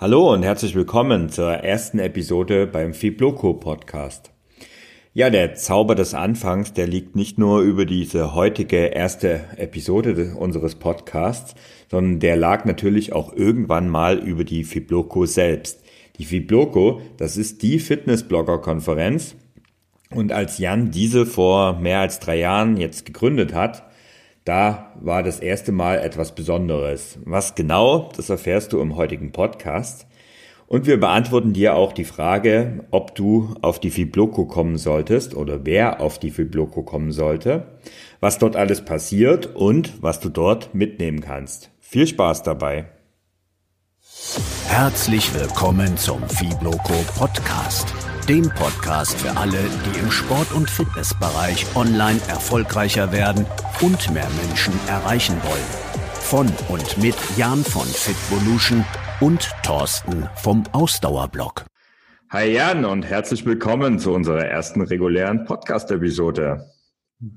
Hallo und herzlich willkommen zur ersten Episode beim Fibloco Podcast. Ja, der Zauber des Anfangs, der liegt nicht nur über diese heutige erste Episode unseres Podcasts, sondern der lag natürlich auch irgendwann mal über die Fibloco selbst. Die Fibloco, das ist die Fitnessblogger-Konferenz und als Jan diese vor mehr als drei Jahren jetzt gegründet hat, da war das erste Mal etwas Besonderes. Was genau, das erfährst du im heutigen Podcast. Und wir beantworten dir auch die Frage, ob du auf die Fibloco kommen solltest oder wer auf die Fibloco kommen sollte, was dort alles passiert und was du dort mitnehmen kannst. Viel Spaß dabei. Herzlich willkommen zum Fibloco Podcast dem Podcast für alle, die im Sport- und Fitnessbereich online erfolgreicher werden und mehr Menschen erreichen wollen. Von und mit Jan von Fitvolution und Thorsten vom Ausdauerblog. Hi Jan und herzlich willkommen zu unserer ersten regulären Podcast-Episode.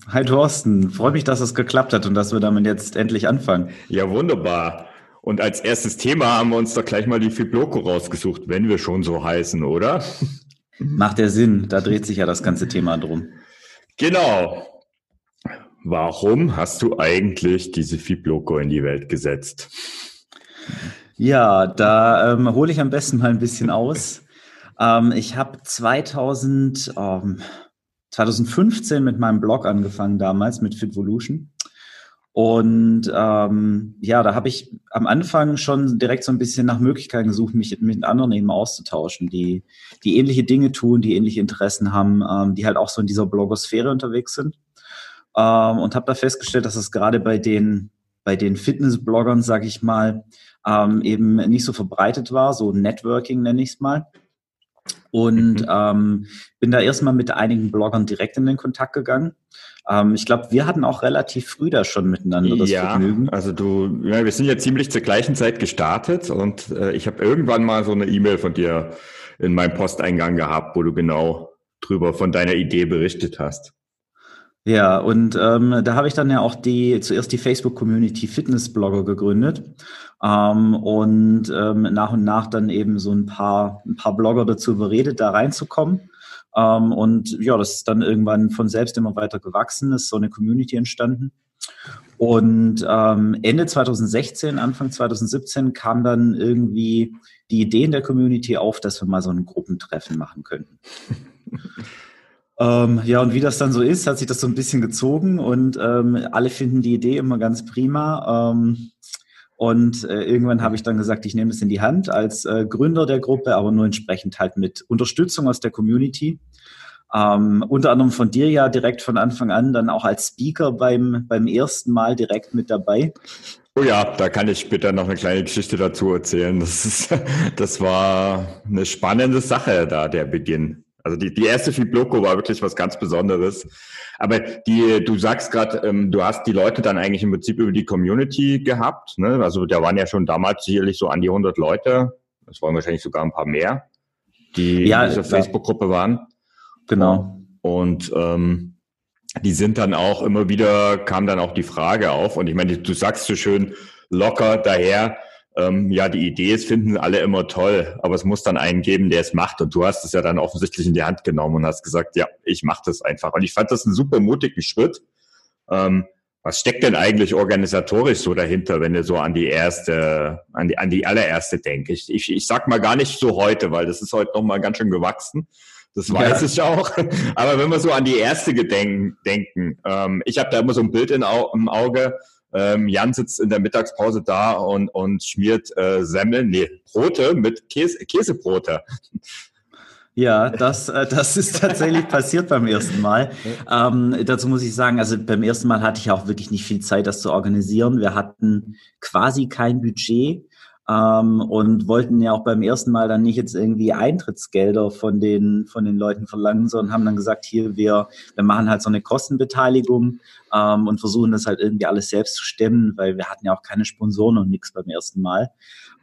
Hi Thorsten, freue mich, dass es geklappt hat und dass wir damit jetzt endlich anfangen. Ja, wunderbar. Und als erstes Thema haben wir uns doch gleich mal die Fibloco rausgesucht, wenn wir schon so heißen, oder? Macht der Sinn, da dreht sich ja das ganze Thema drum. Genau. Warum hast du eigentlich diese Fibloco in die Welt gesetzt? Ja, da ähm, hole ich am besten mal ein bisschen aus. Ähm, ich habe 2000, ähm, 2015 mit meinem Blog angefangen damals mit Fitvolution. Und ähm, ja, da habe ich am Anfang schon direkt so ein bisschen nach Möglichkeiten gesucht, mich mit anderen eben auszutauschen, die, die ähnliche Dinge tun, die ähnliche Interessen haben, ähm, die halt auch so in dieser Blogosphäre unterwegs sind. Ähm, und habe da festgestellt, dass es gerade bei den, bei den Fitness-Bloggern, sage ich mal, ähm, eben nicht so verbreitet war, so Networking nenne ich es mal. Und mhm. ähm, bin da erstmal mit einigen Bloggern direkt in den Kontakt gegangen ähm, ich glaube, wir hatten auch relativ früh da schon miteinander das ja, Vergnügen. Also du, ja, wir sind ja ziemlich zur gleichen Zeit gestartet und äh, ich habe irgendwann mal so eine E-Mail von dir in meinem Posteingang gehabt, wo du genau drüber von deiner Idee berichtet hast. Ja, und ähm, da habe ich dann ja auch die zuerst die Facebook-Community Fitness-Blogger gegründet ähm, und ähm, nach und nach dann eben so ein paar ein paar Blogger dazu überredet, da reinzukommen. Ähm, und ja, das ist dann irgendwann von selbst immer weiter gewachsen, ist so eine Community entstanden. Und ähm, Ende 2016, Anfang 2017 kam dann irgendwie die Idee in der Community auf, dass wir mal so ein Gruppentreffen machen könnten. ähm, ja, und wie das dann so ist, hat sich das so ein bisschen gezogen und ähm, alle finden die Idee immer ganz prima. Und äh, irgendwann habe ich dann gesagt, ich nehme es in die Hand als äh, Gründer der Gruppe, aber nur entsprechend halt mit Unterstützung aus der Community. Ähm, unter anderem von dir ja direkt von Anfang an dann auch als Speaker beim, beim ersten Mal direkt mit dabei. Oh ja, da kann ich später noch eine kleine Geschichte dazu erzählen. Das, ist, das war eine spannende Sache da, der Beginn. Also die, die erste Fibloco war wirklich was ganz Besonderes. Aber die, du sagst gerade, ähm, du hast die Leute dann eigentlich im Prinzip über die Community gehabt. Ne? Also da waren ja schon damals sicherlich so an die 100 Leute. Das waren wahrscheinlich sogar ein paar mehr, die ja, in dieser Facebook-Gruppe waren. Genau. Und ähm, die sind dann auch immer wieder, kam dann auch die Frage auf. Und ich meine, du sagst so schön locker daher, ähm, ja, die Idee ist, finden alle immer toll, aber es muss dann einen geben, der es macht. Und du hast es ja dann offensichtlich in die Hand genommen und hast gesagt, ja, ich mache das einfach. Und ich fand das einen super mutigen Schritt. Ähm, was steckt denn eigentlich organisatorisch so dahinter, wenn du so an die erste, an die, an die allererste denkst? Ich, ich, ich sag mal gar nicht so heute, weil das ist heute noch mal ganz schön gewachsen. Das weiß ja. ich auch. Aber wenn wir so an die erste gedenken, denken, ähm, ich habe da immer so ein Bild in, im Auge, ähm, Jan sitzt in der Mittagspause da und, und schmiert äh, Semmeln, nee, Brote mit Käse, Käsebrote. Ja, das, äh, das ist tatsächlich passiert beim ersten Mal. Ähm, dazu muss ich sagen, also beim ersten Mal hatte ich auch wirklich nicht viel Zeit, das zu organisieren. Wir hatten quasi kein Budget ähm, und wollten ja auch beim ersten Mal dann nicht jetzt irgendwie Eintrittsgelder von den, von den Leuten verlangen, sondern haben dann gesagt, hier, wir, wir machen halt so eine Kostenbeteiligung ähm, und versuchen das halt irgendwie alles selbst zu stemmen, weil wir hatten ja auch keine Sponsoren und nichts beim ersten Mal.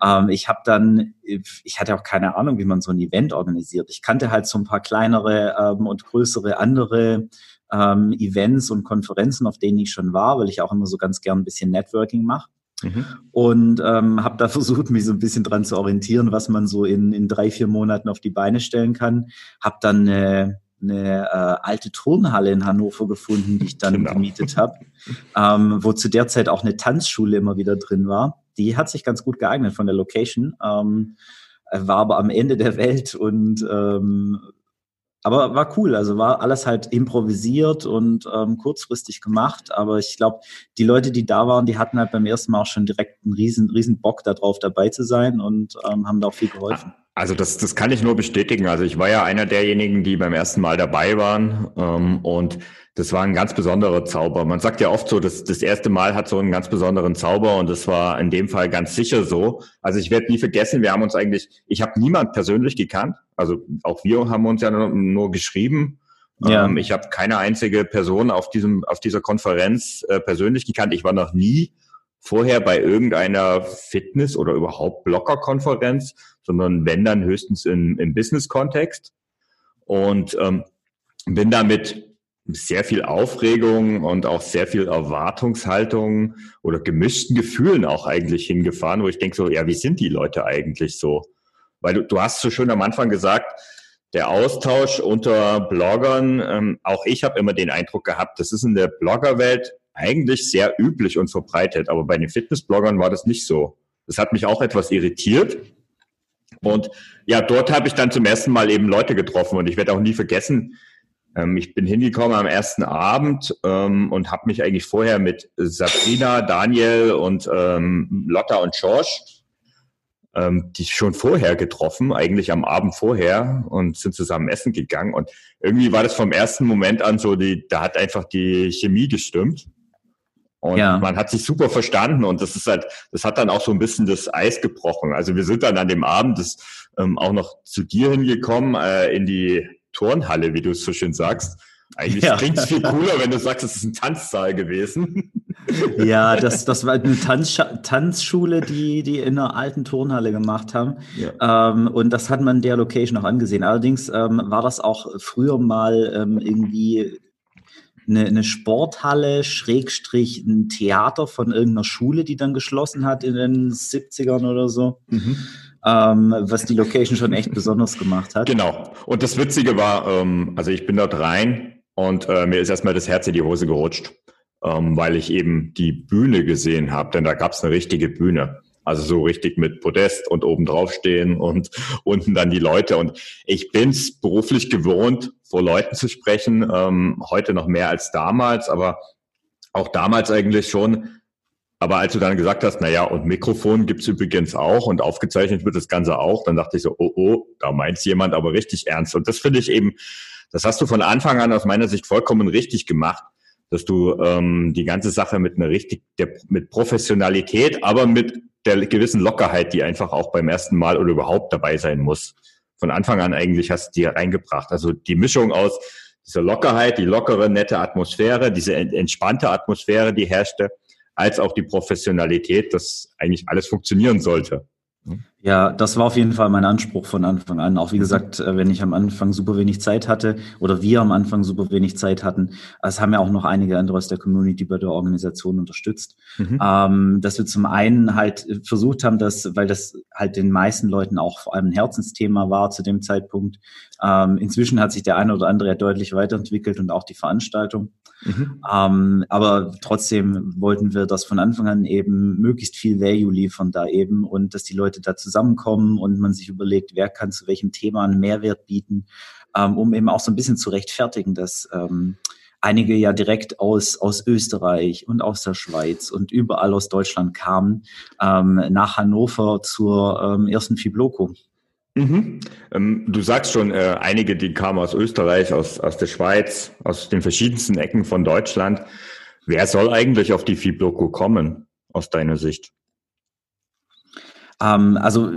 Ähm, ich habe dann, ich hatte auch keine Ahnung, wie man so ein Event organisiert. Ich kannte halt so ein paar kleinere ähm, und größere andere ähm, Events und Konferenzen, auf denen ich schon war, weil ich auch immer so ganz gern ein bisschen Networking mache. Mhm. Und ähm, habe da versucht, mich so ein bisschen dran zu orientieren, was man so in, in drei, vier Monaten auf die Beine stellen kann. Habe dann eine, eine äh, alte Turnhalle in Hannover gefunden, die ich dann genau. gemietet habe, ähm, wo zu der Zeit auch eine Tanzschule immer wieder drin war. Die hat sich ganz gut geeignet von der Location, ähm, war aber am Ende der Welt und ähm, aber war cool, also war alles halt improvisiert und ähm, kurzfristig gemacht. Aber ich glaube, die Leute, die da waren, die hatten halt beim ersten Mal auch schon direkt einen riesen, riesen Bock darauf, dabei zu sein und ähm, haben da auch viel geholfen. Also das, das kann ich nur bestätigen. Also ich war ja einer derjenigen, die beim ersten Mal dabei waren ähm, und das war ein ganz besonderer Zauber. Man sagt ja oft so, dass das erste Mal hat so einen ganz besonderen Zauber und das war in dem Fall ganz sicher so. Also ich werde nie vergessen, wir haben uns eigentlich, ich habe niemand persönlich gekannt. Also auch wir haben uns ja nur, nur geschrieben. Ja. Ähm, ich habe keine einzige Person auf diesem auf dieser Konferenz äh, persönlich gekannt. Ich war noch nie vorher bei irgendeiner Fitness- oder überhaupt Blogger-Konferenz, sondern wenn dann höchstens in, im Business-Kontext. Und ähm, bin damit sehr viel Aufregung und auch sehr viel Erwartungshaltung oder gemischten Gefühlen auch eigentlich hingefahren, wo ich denke so, ja, wie sind die Leute eigentlich so? Weil du, du hast so schön am Anfang gesagt, der Austausch unter Bloggern, ähm, auch ich habe immer den Eindruck gehabt, das ist in der Bloggerwelt eigentlich sehr üblich und verbreitet, aber bei den Fitnessbloggern war das nicht so. Das hat mich auch etwas irritiert. Und ja, dort habe ich dann zum ersten Mal eben Leute getroffen und ich werde auch nie vergessen, ähm, ich bin hingekommen am ersten Abend ähm, und habe mich eigentlich vorher mit Sabrina, Daniel und ähm, Lotta und George, ähm, die schon vorher getroffen, eigentlich am Abend vorher und sind zusammen essen gegangen. Und irgendwie war das vom ersten Moment an so, die, da hat einfach die Chemie gestimmt. Und ja. man hat sich super verstanden und das ist halt, das hat dann auch so ein bisschen das Eis gebrochen. Also wir sind dann an dem Abend das, ähm, auch noch zu dir hingekommen, äh, in die Turnhalle, wie du es so schön sagst. Eigentlich ja. klingt es viel cooler, wenn du sagst, es ist ein Tanzsaal gewesen. Ja, das, das war eine Tanz, Tanzschule, die die in einer alten Turnhalle gemacht haben. Ja. Ähm, und das hat man der Location auch angesehen. Allerdings ähm, war das auch früher mal ähm, irgendwie eine, eine Sporthalle, Schrägstrich ein Theater von irgendeiner Schule, die dann geschlossen hat in den 70ern oder so. Mhm. Ähm, was die Location schon echt besonders gemacht hat. Genau. Und das Witzige war, ähm, also ich bin dort rein und äh, mir ist erstmal das Herz in die Hose gerutscht, ähm, weil ich eben die Bühne gesehen habe, denn da gab es eine richtige Bühne. Also so richtig mit Podest und oben drauf stehen und unten dann die Leute. Und ich bin's beruflich gewohnt, vor Leuten zu sprechen, ähm, heute noch mehr als damals, aber auch damals eigentlich schon. Aber als du dann gesagt hast, na ja, und Mikrofon gibt's übrigens auch und aufgezeichnet wird das Ganze auch, dann dachte ich so, oh, oh, da meint's jemand aber richtig ernst. Und das finde ich eben, das hast du von Anfang an aus meiner Sicht vollkommen richtig gemacht, dass du ähm, die ganze Sache mit einer richtig, der, mit Professionalität, aber mit der gewissen Lockerheit, die einfach auch beim ersten Mal oder überhaupt dabei sein muss. Von Anfang an eigentlich hast du die reingebracht. Also die Mischung aus dieser Lockerheit, die lockere, nette Atmosphäre, diese entspannte Atmosphäre, die herrschte, als auch die Professionalität, dass eigentlich alles funktionieren sollte. Ja, das war auf jeden Fall mein Anspruch von Anfang an. Auch wie gesagt, äh, wenn ich am Anfang super wenig Zeit hatte oder wir am Anfang super wenig Zeit hatten, es haben ja auch noch einige andere aus der Community bei der Organisation unterstützt, mhm. ähm, dass wir zum einen halt versucht haben, dass, weil das halt den meisten Leuten auch vor allem ein Herzensthema war zu dem Zeitpunkt. Ähm, inzwischen hat sich der eine oder andere ja deutlich weiterentwickelt und auch die Veranstaltung. Mhm. Ähm, aber trotzdem wollten wir das von Anfang an eben möglichst viel Value liefern da eben und dass die Leute da zusammenkommen und man sich überlegt, wer kann zu welchem Thema einen Mehrwert bieten, ähm, um eben auch so ein bisschen zu rechtfertigen, dass ähm, einige ja direkt aus, aus Österreich und aus der Schweiz und überall aus Deutschland kamen ähm, nach Hannover zur ähm, ersten Fibloco. Mhm. Ähm, du sagst schon, äh, einige, die kamen aus Österreich, aus, aus der Schweiz, aus den verschiedensten Ecken von Deutschland. Wer soll eigentlich auf die Fibloco kommen, aus deiner Sicht? Ähm, also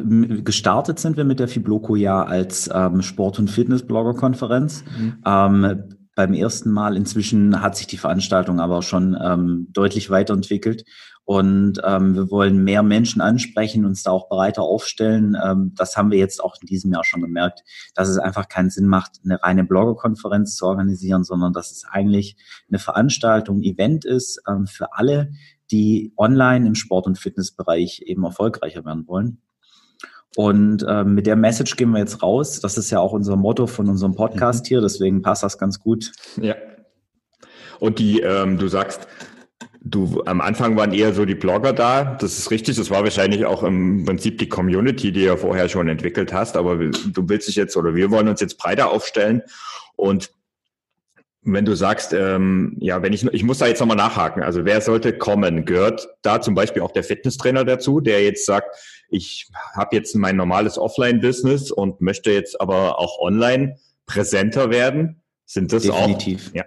gestartet sind wir mit der Fibloco ja als ähm, Sport- und Fitness-Blogger-Konferenz. Mhm. Ähm, beim ersten Mal. Inzwischen hat sich die Veranstaltung aber schon ähm, deutlich weiterentwickelt und ähm, wir wollen mehr Menschen ansprechen, uns da auch breiter aufstellen. Ähm, das haben wir jetzt auch in diesem Jahr schon gemerkt, dass es einfach keinen Sinn macht, eine reine Bloggerkonferenz zu organisieren, sondern dass es eigentlich eine Veranstaltung, Event ist ähm, für alle, die online im Sport- und Fitnessbereich eben erfolgreicher werden wollen. Und äh, mit der Message gehen wir jetzt raus. Das ist ja auch unser Motto von unserem Podcast mhm. hier, deswegen passt das ganz gut. Ja. Und die, ähm, du sagst, du am Anfang waren eher so die Blogger da. Das ist richtig. Das war wahrscheinlich auch im Prinzip die Community, die ja vorher schon entwickelt hast. Aber du willst dich jetzt oder wir wollen uns jetzt breiter aufstellen und wenn du sagst, ähm, ja, wenn ich, ich muss da jetzt nochmal nachhaken, also wer sollte kommen? Gehört da zum Beispiel auch der Fitnesstrainer dazu, der jetzt sagt, ich habe jetzt mein normales Offline-Business und möchte jetzt aber auch online präsenter werden? Sind das Definitiv. auch? Ja.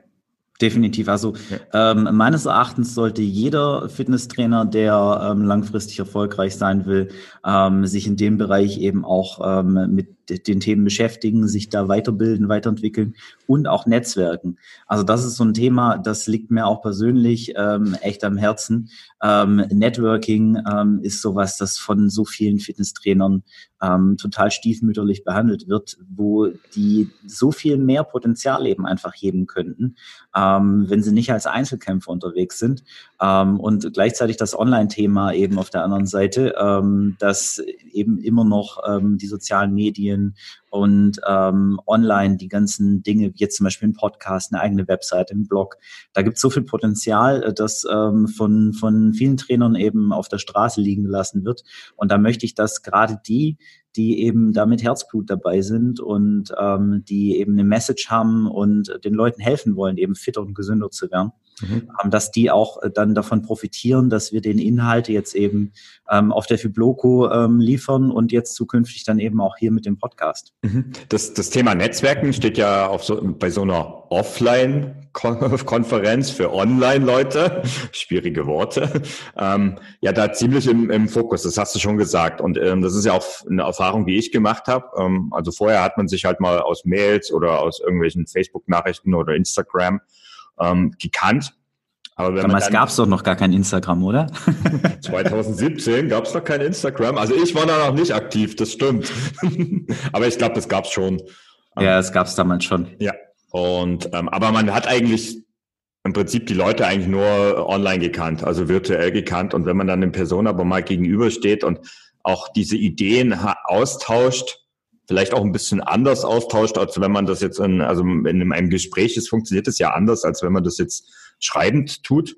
Definitiv. Also ja. ähm, meines Erachtens sollte jeder Fitnesstrainer, der ähm, langfristig erfolgreich sein will, ähm, sich in dem Bereich eben auch ähm, den Themen beschäftigen, sich da weiterbilden, weiterentwickeln und auch Netzwerken. Also das ist so ein Thema, das liegt mir auch persönlich ähm, echt am Herzen. Ähm, Networking ähm, ist sowas, das von so vielen Fitnesstrainern ähm, total stiefmütterlich behandelt wird, wo die so viel mehr Potenzial eben einfach heben könnten, ähm, wenn sie nicht als Einzelkämpfer unterwegs sind. Ähm, und gleichzeitig das Online-Thema eben auf der anderen Seite, ähm, dass eben immer noch ähm, die sozialen Medien und ähm, online die ganzen Dinge, wie jetzt zum Beispiel ein Podcast, eine eigene Website, ein Blog. Da gibt es so viel Potenzial, äh, das ähm, von, von vielen Trainern eben auf der Straße liegen gelassen wird. Und da möchte ich, dass gerade die, die eben da mit Herzblut dabei sind und ähm, die eben eine Message haben und den Leuten helfen wollen, eben fitter und gesünder zu werden, mhm. dass die auch äh, dann davon profitieren, dass wir den Inhalte jetzt eben ähm, auf der Fibloco ähm, liefern und jetzt zukünftig dann eben auch hier mit dem Podcast. Mhm. Das, das Thema Netzwerken steht ja auf so, bei so einer Offline-Konferenz für Online-Leute, schwierige Worte, ähm, ja da ziemlich im, im Fokus, das hast du schon gesagt. Und ähm, das ist ja auch eine Erfahrung, die ich gemacht habe. Ähm, also vorher hat man sich halt mal aus Mails oder aus irgendwelchen Facebook-Nachrichten oder Instagram ähm, gekannt. Aber wenn Damals gab es doch noch gar kein Instagram, oder? 2017 gab es noch kein Instagram. Also ich war da noch nicht aktiv, das stimmt. aber ich glaube, das gab es schon. Ja, es gab es damals schon. Ja. Und ähm, aber man hat eigentlich im Prinzip die Leute eigentlich nur online gekannt, also virtuell gekannt. Und wenn man dann in Person aber mal gegenübersteht und auch diese Ideen austauscht, vielleicht auch ein bisschen anders austauscht, als wenn man das jetzt in, also in einem Gespräch ist, funktioniert es ja anders, als wenn man das jetzt schreibend tut.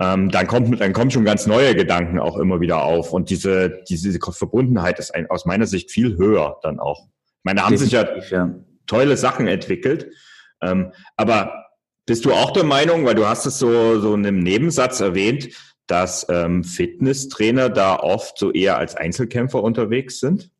Ähm, dann kommt, dann kommen schon ganz neue Gedanken auch immer wieder auf. Und diese, diese Verbundenheit ist ein, aus meiner Sicht viel höher dann auch. Ich meine, da haben sich ja, ja, tolle Sachen entwickelt. Ähm, aber bist du auch der Meinung, weil du hast es so, so in einem Nebensatz erwähnt, dass ähm, Fitnesstrainer da oft so eher als Einzelkämpfer unterwegs sind?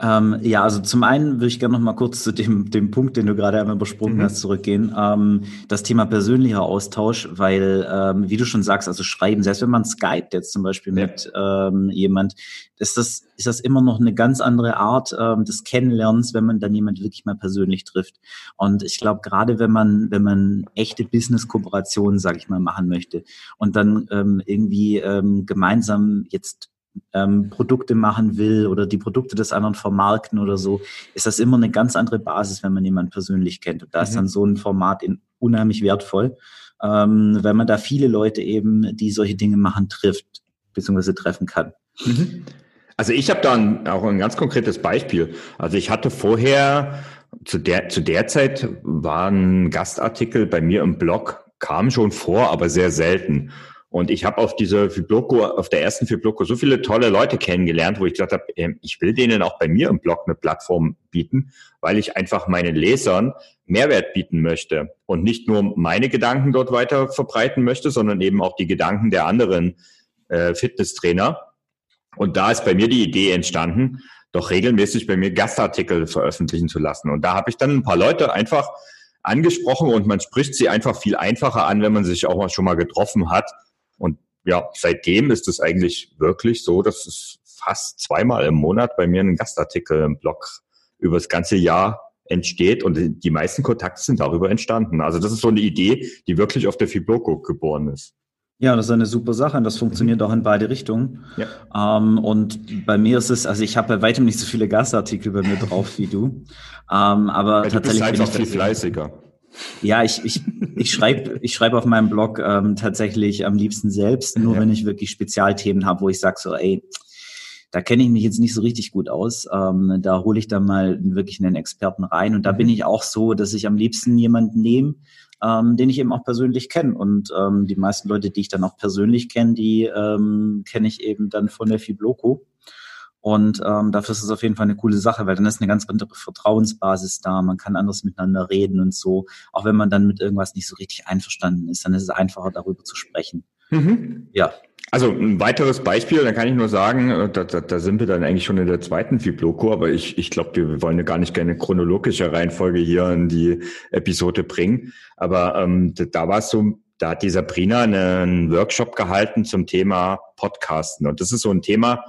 Ähm, ja, also zum einen würde ich gerne noch mal kurz zu dem, dem Punkt, den du gerade einmal übersprungen mhm. hast, zurückgehen. Ähm, das Thema persönlicher Austausch, weil, ähm, wie du schon sagst, also schreiben, selbst wenn man Skype jetzt zum Beispiel ja. mit ähm, jemand, ist das, ist das immer noch eine ganz andere Art ähm, des Kennenlernens, wenn man dann jemand wirklich mal persönlich trifft. Und ich glaube, gerade wenn man, wenn man echte Business-Kooperationen, sage ich mal, machen möchte und dann ähm, irgendwie gemeinsam jetzt ähm, Produkte machen will oder die Produkte des anderen vermarkten oder so, ist das immer eine ganz andere Basis, wenn man jemanden persönlich kennt. Und da mhm. ist dann so ein Format in, unheimlich wertvoll, ähm, weil man da viele Leute eben, die solche Dinge machen, trifft, beziehungsweise treffen kann. Mhm. Also ich habe da ein, auch ein ganz konkretes Beispiel. Also ich hatte vorher, zu der, zu der Zeit war ein Gastartikel bei mir im Blog, kam schon vor, aber sehr selten. Und ich habe auf dieser Fibloco, auf der ersten Fibloco so viele tolle Leute kennengelernt, wo ich gesagt habe, ähm, ich will denen auch bei mir im Blog eine Plattform bieten, weil ich einfach meinen Lesern Mehrwert bieten möchte und nicht nur meine Gedanken dort weiter verbreiten möchte, sondern eben auch die Gedanken der anderen äh, Fitnesstrainer. Und da ist bei mir die Idee entstanden, doch regelmäßig bei mir Gastartikel veröffentlichen zu lassen. Und da habe ich dann ein paar Leute einfach angesprochen und man spricht sie einfach viel einfacher an, wenn man sich auch schon mal getroffen hat und ja, seitdem ist es eigentlich wirklich so, dass es fast zweimal im Monat bei mir ein Gastartikel im Blog über das ganze Jahr entsteht und die meisten Kontakte sind darüber entstanden. Also das ist so eine Idee, die wirklich auf der Fibloco geboren ist. Ja, das ist eine super Sache und das funktioniert mhm. auch in beide Richtungen. Ja. Ähm, und bei mir ist es, also ich habe bei weitem nicht so viele Gastartikel bei mir drauf wie du. Ähm, aber ja, tatsächlich. Du bist halt auch viel fleißiger. Ja, ich, ich, ich schreibe ich schreib auf meinem Blog ähm, tatsächlich am liebsten selbst, nur ja. wenn ich wirklich Spezialthemen habe, wo ich sage so, ey, da kenne ich mich jetzt nicht so richtig gut aus. Ähm, da hole ich dann mal wirklich einen Experten rein. Und da bin mhm. ich auch so, dass ich am liebsten jemanden nehme, ähm, den ich eben auch persönlich kenne. Und ähm, die meisten Leute, die ich dann auch persönlich kenne, die ähm, kenne ich eben dann von der Fibloco. Und ähm, dafür ist es auf jeden Fall eine coole Sache, weil dann ist eine ganz andere Vertrauensbasis da. Man kann anders miteinander reden und so. Auch wenn man dann mit irgendwas nicht so richtig einverstanden ist, dann ist es einfacher, darüber zu sprechen. Mhm. Ja. Also ein weiteres Beispiel, da kann ich nur sagen, äh, da, da, da sind wir dann eigentlich schon in der zweiten Fibloco, aber ich, ich glaube, wir wollen ja gar nicht gerne chronologische Reihenfolge hier in die Episode bringen. Aber ähm, da war es so, da hat die Sabrina einen Workshop gehalten zum Thema Podcasten. Und das ist so ein Thema,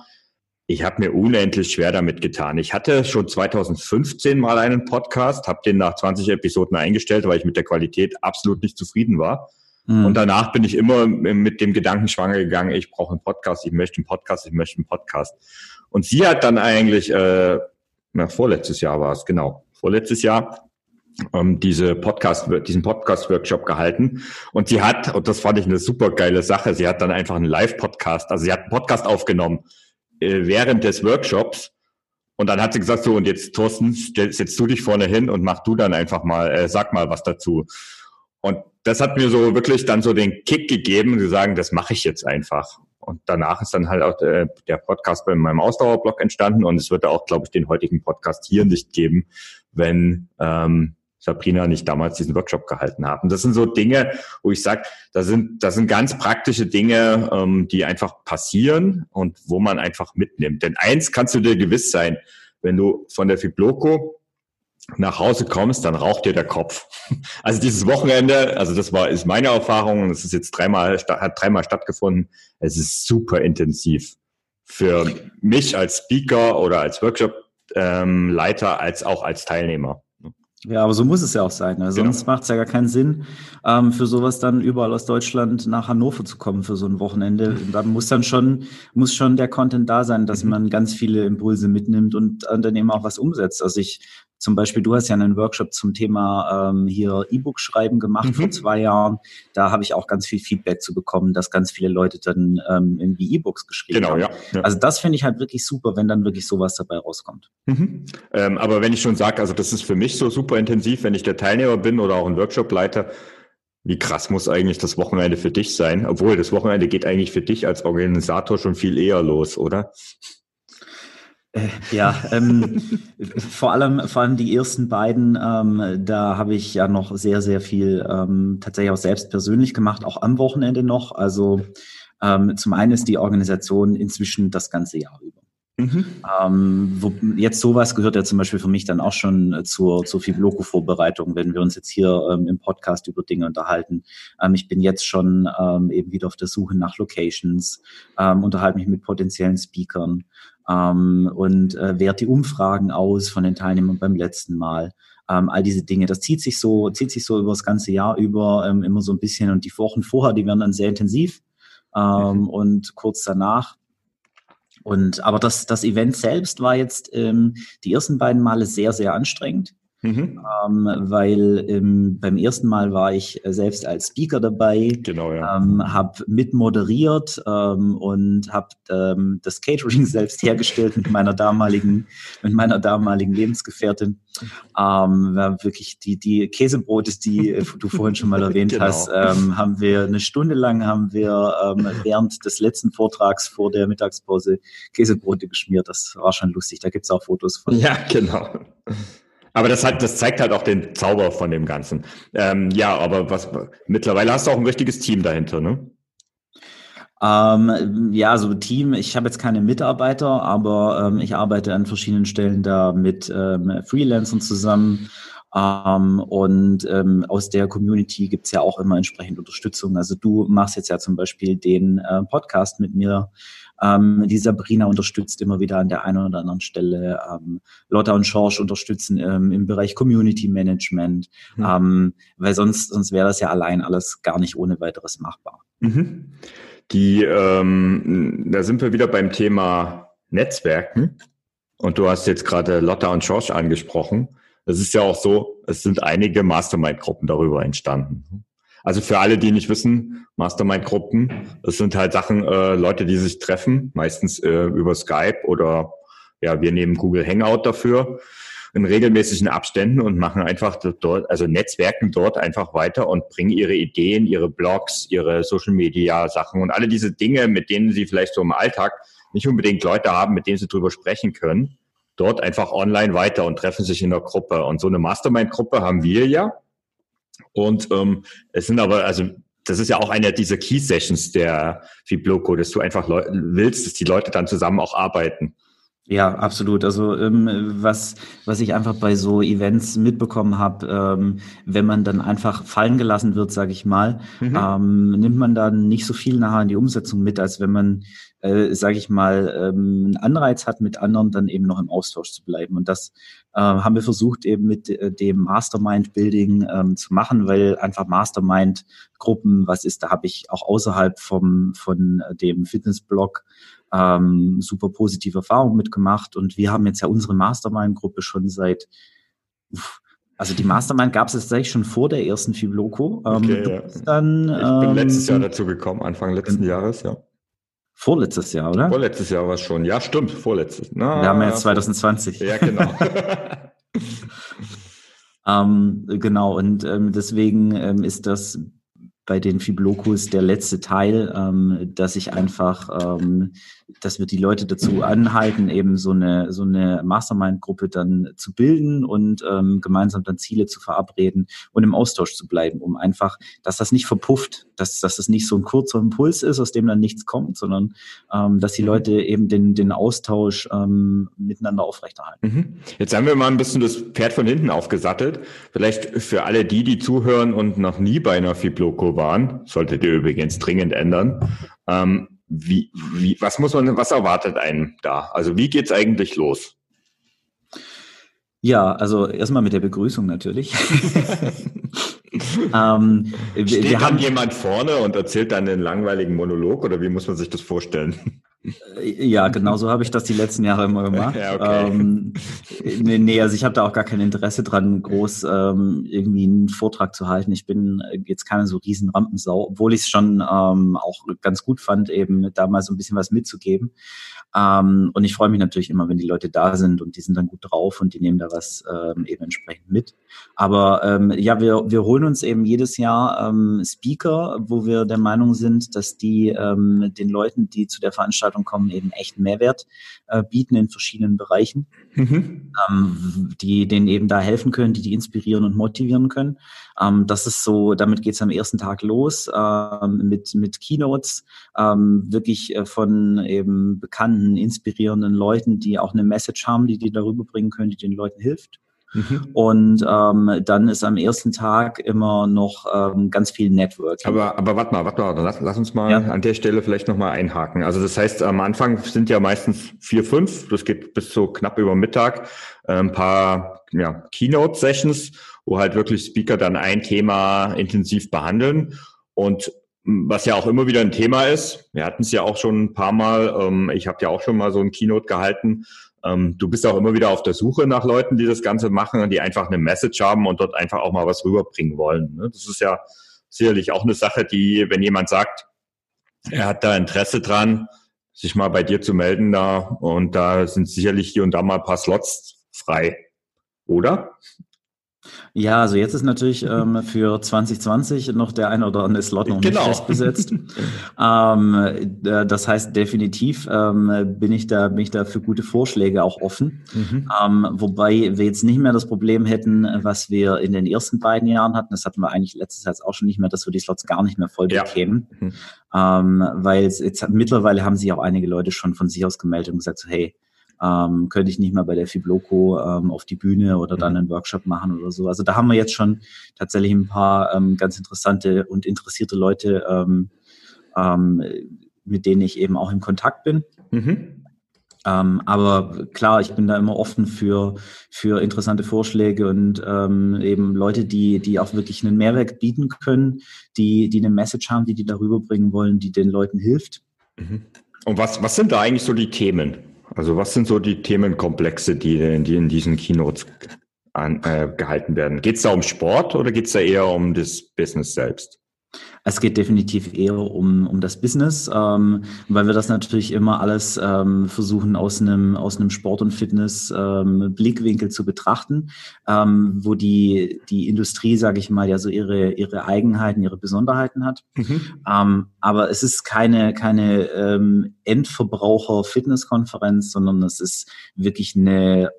ich habe mir unendlich schwer damit getan. Ich hatte schon 2015 mal einen Podcast, habe den nach 20 Episoden eingestellt, weil ich mit der Qualität absolut nicht zufrieden war. Mhm. Und danach bin ich immer mit dem Gedanken schwanger gegangen, ich brauche einen Podcast, ich möchte einen Podcast, ich möchte einen Podcast. Und sie hat dann eigentlich, äh, na, vorletztes Jahr war es, genau, vorletztes Jahr, ähm, diese Podcast, diesen Podcast-Workshop gehalten. Und sie hat, und das fand ich eine super geile Sache, sie hat dann einfach einen Live-Podcast, also sie hat einen Podcast aufgenommen äh, während des Workshops. Und dann hat sie gesagt, so, und jetzt, Thorsten, setzt du dich vorne hin und mach du dann einfach mal, äh, sag mal was dazu. Und das hat mir so wirklich dann so den Kick gegeben, zu sagen, das mache ich jetzt einfach. Und danach ist dann halt auch der, der Podcast bei meinem Ausdauerblog entstanden und es wird auch, glaube ich, den heutigen Podcast hier nicht geben, wenn ähm, Sabrina nicht damals diesen Workshop gehalten haben. Das sind so Dinge, wo ich sage, das sind, das sind ganz praktische Dinge, ähm, die einfach passieren und wo man einfach mitnimmt. Denn eins kannst du dir gewiss sein, wenn du von der Fibloco nach Hause kommst, dann raucht dir der Kopf. Also dieses Wochenende, also das war ist meine Erfahrung und es ist jetzt dreimal hat dreimal stattgefunden. Es ist super intensiv für mich als Speaker oder als Workshop-Leiter ähm, als auch als Teilnehmer. Ja, aber so muss es ja auch sein. Also genau. Sonst macht es ja gar keinen Sinn, ähm, für sowas dann überall aus Deutschland nach Hannover zu kommen für so ein Wochenende. Und da muss dann schon, muss schon der Content da sein, dass mhm. man ganz viele Impulse mitnimmt und dann eben auch was umsetzt. Also ich zum Beispiel, du hast ja einen Workshop zum Thema ähm, hier E-Book schreiben gemacht mhm. vor zwei Jahren. Da habe ich auch ganz viel Feedback zu bekommen, dass ganz viele Leute dann ähm, irgendwie E-Books geschrieben genau, haben. Ja, ja. Also das finde ich halt wirklich super, wenn dann wirklich sowas dabei rauskommt. Mhm. Ähm, aber wenn ich schon sage, also das ist für mich so super intensiv, wenn ich der Teilnehmer bin oder auch ein Workshop-Leiter, wie krass muss eigentlich das Wochenende für dich sein? Obwohl das Wochenende geht eigentlich für dich als Organisator schon viel eher los, oder? Äh, ja, ähm, vor allem vor allem die ersten beiden, ähm, da habe ich ja noch sehr sehr viel ähm, tatsächlich auch selbst persönlich gemacht, auch am Wochenende noch. Also ähm, zum einen ist die Organisation inzwischen das ganze Jahr über. Mhm. Ähm, wo, jetzt sowas gehört ja zum Beispiel für mich dann auch schon äh, zur, zur Fibloco-Vorbereitung, wenn wir uns jetzt hier ähm, im Podcast über Dinge unterhalten. Ähm, ich bin jetzt schon ähm, eben wieder auf der Suche nach Locations, ähm, unterhalte mich mit potenziellen Speakern ähm, und äh, werte die Umfragen aus von den Teilnehmern beim letzten Mal. Ähm, all diese Dinge, das zieht sich so, zieht sich so über das ganze Jahr über ähm, immer so ein bisschen und die Wochen vorher, die werden dann sehr intensiv ähm, mhm. und kurz danach und aber das, das Event selbst war jetzt ähm, die ersten beiden Male sehr, sehr anstrengend. Mhm. Ähm, weil ähm, beim ersten Mal war ich äh, selbst als Speaker dabei, genau, ja. ähm, habe mit moderiert ähm, und habe ähm, das Catering selbst hergestellt mit meiner damaligen mit meiner damaligen Lebensgefährtin. Ähm, wirklich die die Käsebrote, die äh, du vorhin schon mal erwähnt genau. hast, ähm, haben wir eine Stunde lang haben wir während des letzten Vortrags vor der Mittagspause Käsebrote geschmiert. Das war schon lustig. Da gibt's auch Fotos von. Ja, genau. Aber das hat, das zeigt halt auch den Zauber von dem Ganzen. Ähm, ja, aber was mittlerweile hast du auch ein richtiges Team dahinter, ne? Ähm, ja, so Team, ich habe jetzt keine Mitarbeiter, aber ähm, ich arbeite an verschiedenen Stellen da mit ähm, Freelancern zusammen. Ähm, und ähm, aus der Community gibt's ja auch immer entsprechend Unterstützung. Also du machst jetzt ja zum Beispiel den äh, Podcast mit mir ähm, die Sabrina unterstützt immer wieder an der einen oder anderen Stelle. Ähm, Lotta und Schorsch unterstützen ähm, im Bereich Community Management, mhm. ähm, weil sonst, sonst wäre das ja allein alles gar nicht ohne weiteres machbar. Mhm. Die, ähm, da sind wir wieder beim Thema Netzwerken. Und du hast jetzt gerade Lotta und Schorsch angesprochen. es ist ja auch so, es sind einige Mastermind-Gruppen darüber entstanden. Also für alle, die nicht wissen, Mastermind-Gruppen, das sind halt Sachen, äh, Leute, die sich treffen, meistens äh, über Skype oder ja, wir nehmen Google Hangout dafür in regelmäßigen Abständen und machen einfach dort, also Netzwerken dort einfach weiter und bringen ihre Ideen, ihre Blogs, ihre Social Media Sachen und alle diese Dinge, mit denen sie vielleicht so im Alltag nicht unbedingt Leute haben, mit denen sie drüber sprechen können, dort einfach online weiter und treffen sich in der Gruppe. Und so eine Mastermind-Gruppe haben wir ja. Und ähm, es sind aber, also das ist ja auch eine dieser Key Sessions der Fibloco, dass du einfach willst, dass die Leute dann zusammen auch arbeiten. Ja, absolut. Also ähm, was, was ich einfach bei so Events mitbekommen habe, ähm, wenn man dann einfach fallen gelassen wird, sage ich mal, mhm. ähm, nimmt man dann nicht so viel nachher in die Umsetzung mit, als wenn man, äh, sage ich mal, ähm, einen Anreiz hat, mit anderen dann eben noch im Austausch zu bleiben. Und das äh, haben wir versucht eben mit äh, dem Mastermind-Building ähm, zu machen, weil einfach Mastermind-Gruppen, was ist, da habe ich auch außerhalb vom von dem Fitnessblog ähm, super positive Erfahrungen mitgemacht und wir haben jetzt ja unsere Mastermind-Gruppe schon seit also die Mastermind gab es tatsächlich schon vor der ersten Fibloco. Ähm, okay, ja. dann, ich bin letztes Jahr ähm, dazu gekommen, Anfang letzten Jahres, ja. Vorletztes Jahr, oder? Vorletztes Jahr war es schon. Ja, stimmt, vorletztes. Na, wir haben jetzt 2020. Ja, genau. ähm, genau, und ähm, deswegen ähm, ist das bei den Fiblokus der letzte Teil, ähm, dass ich einfach, ähm, dass wir die Leute dazu anhalten, eben so eine so eine Mastermind-Gruppe dann zu bilden und ähm, gemeinsam dann Ziele zu verabreden und im Austausch zu bleiben, um einfach, dass das nicht verpufft, dass, dass das nicht so ein kurzer Impuls ist, aus dem dann nichts kommt, sondern ähm, dass die Leute eben den, den Austausch ähm, miteinander aufrechterhalten. Mhm. Jetzt haben wir mal ein bisschen das Pferd von hinten aufgesattelt. Vielleicht für alle die, die zuhören und noch nie bei einer Fibloco waren, solltet ihr übrigens dringend ändern. Ähm, wie, wie, was muss man, was erwartet einen da? Also wie geht's eigentlich los? Ja, also erstmal mit der Begrüßung natürlich. ähm, Steht wir dann haben, jemand vorne und erzählt dann einen langweiligen Monolog oder wie muss man sich das vorstellen? Äh, ja, genau so habe ich das die letzten Jahre immer gemacht. Ja, okay. ähm, nee, nee, also ich habe da auch gar kein Interesse dran, groß ähm, irgendwie einen Vortrag zu halten. Ich bin äh, jetzt keine so riesen Rampensau, obwohl ich es schon ähm, auch ganz gut fand, eben damals so ein bisschen was mitzugeben. Ähm, und ich freue mich natürlich immer, wenn die Leute da sind und die sind dann gut drauf und die nehmen da was ähm, eben entsprechend mit. Aber ähm, ja, wir, wir holen uns eben jedes Jahr ähm, Speaker, wo wir der Meinung sind, dass die ähm, den Leuten, die zu der Veranstaltung kommen, eben echt Mehrwert äh, bieten in verschiedenen Bereichen, mhm. ähm, die denen eben da helfen können, die die inspirieren und motivieren können. Ähm, das ist so, damit geht's am ersten Tag los ähm, mit, mit Keynotes, ähm, wirklich äh, von eben bekannten, inspirierenden Leuten, die auch eine Message haben, die die darüber bringen können, die den Leuten hilft. Mhm. Und ähm, dann ist am ersten Tag immer noch ähm, ganz viel Network. Aber, aber warte mal, warte mal, lass, lass uns mal ja. an der Stelle vielleicht nochmal einhaken. Also das heißt, am Anfang sind ja meistens vier, fünf, das geht bis so knapp über Mittag, äh, ein paar ja, Keynote-Sessions, wo halt wirklich Speaker dann ein Thema intensiv behandeln. Und was ja auch immer wieder ein Thema ist, wir hatten es ja auch schon ein paar Mal, ähm, ich habe ja auch schon mal so ein Keynote gehalten, ähm, du bist auch immer wieder auf der Suche nach Leuten, die das Ganze machen und die einfach eine Message haben und dort einfach auch mal was rüberbringen wollen. Ne? Das ist ja sicherlich auch eine Sache, die, wenn jemand sagt, er hat da Interesse dran, sich mal bei dir zu melden da und da sind sicherlich hier und da mal ein paar Slots frei, oder? Ja, also jetzt ist natürlich ähm, für 2020 noch der ein oder andere Slot noch genau. nicht fest besetzt. ähm, äh, das heißt, definitiv ähm, bin ich da bin ich da für gute Vorschläge auch offen. Mhm. Ähm, wobei wir jetzt nicht mehr das Problem hätten, was wir in den ersten beiden Jahren hatten. Das hatten wir eigentlich letztes Jahr auch schon nicht mehr, dass wir die Slots gar nicht mehr voll bekämen. Ja. Mhm. Ähm, weil jetzt mittlerweile haben sich auch einige Leute schon von sich aus gemeldet und gesagt, so, hey, ähm, könnte ich nicht mal bei der Fibloco ähm, auf die Bühne oder dann mhm. einen Workshop machen oder so. Also da haben wir jetzt schon tatsächlich ein paar ähm, ganz interessante und interessierte Leute, ähm, ähm, mit denen ich eben auch in Kontakt bin. Mhm. Ähm, aber klar, ich bin da immer offen für, für interessante Vorschläge und ähm, eben Leute, die, die auch wirklich einen Mehrwert bieten können, die, die eine Message haben, die die darüber bringen wollen, die den Leuten hilft. Mhm. Und was, was sind da eigentlich so die Themen? Also was sind so die Themenkomplexe, die, die in diesen Keynotes an, äh, gehalten werden. Geht es da um Sport oder geht es da eher um das Business selbst? Es geht definitiv eher um, um das Business, ähm, weil wir das natürlich immer alles ähm, versuchen aus einem, aus einem Sport- und Fitness-Blickwinkel ähm, zu betrachten, ähm, wo die, die Industrie, sage ich mal, ja so ihre, ihre Eigenheiten, ihre Besonderheiten hat. Mhm. Ähm, aber es ist keine, keine ähm, Endverbraucher-Fitness-Konferenz, sondern es ist wirklich eine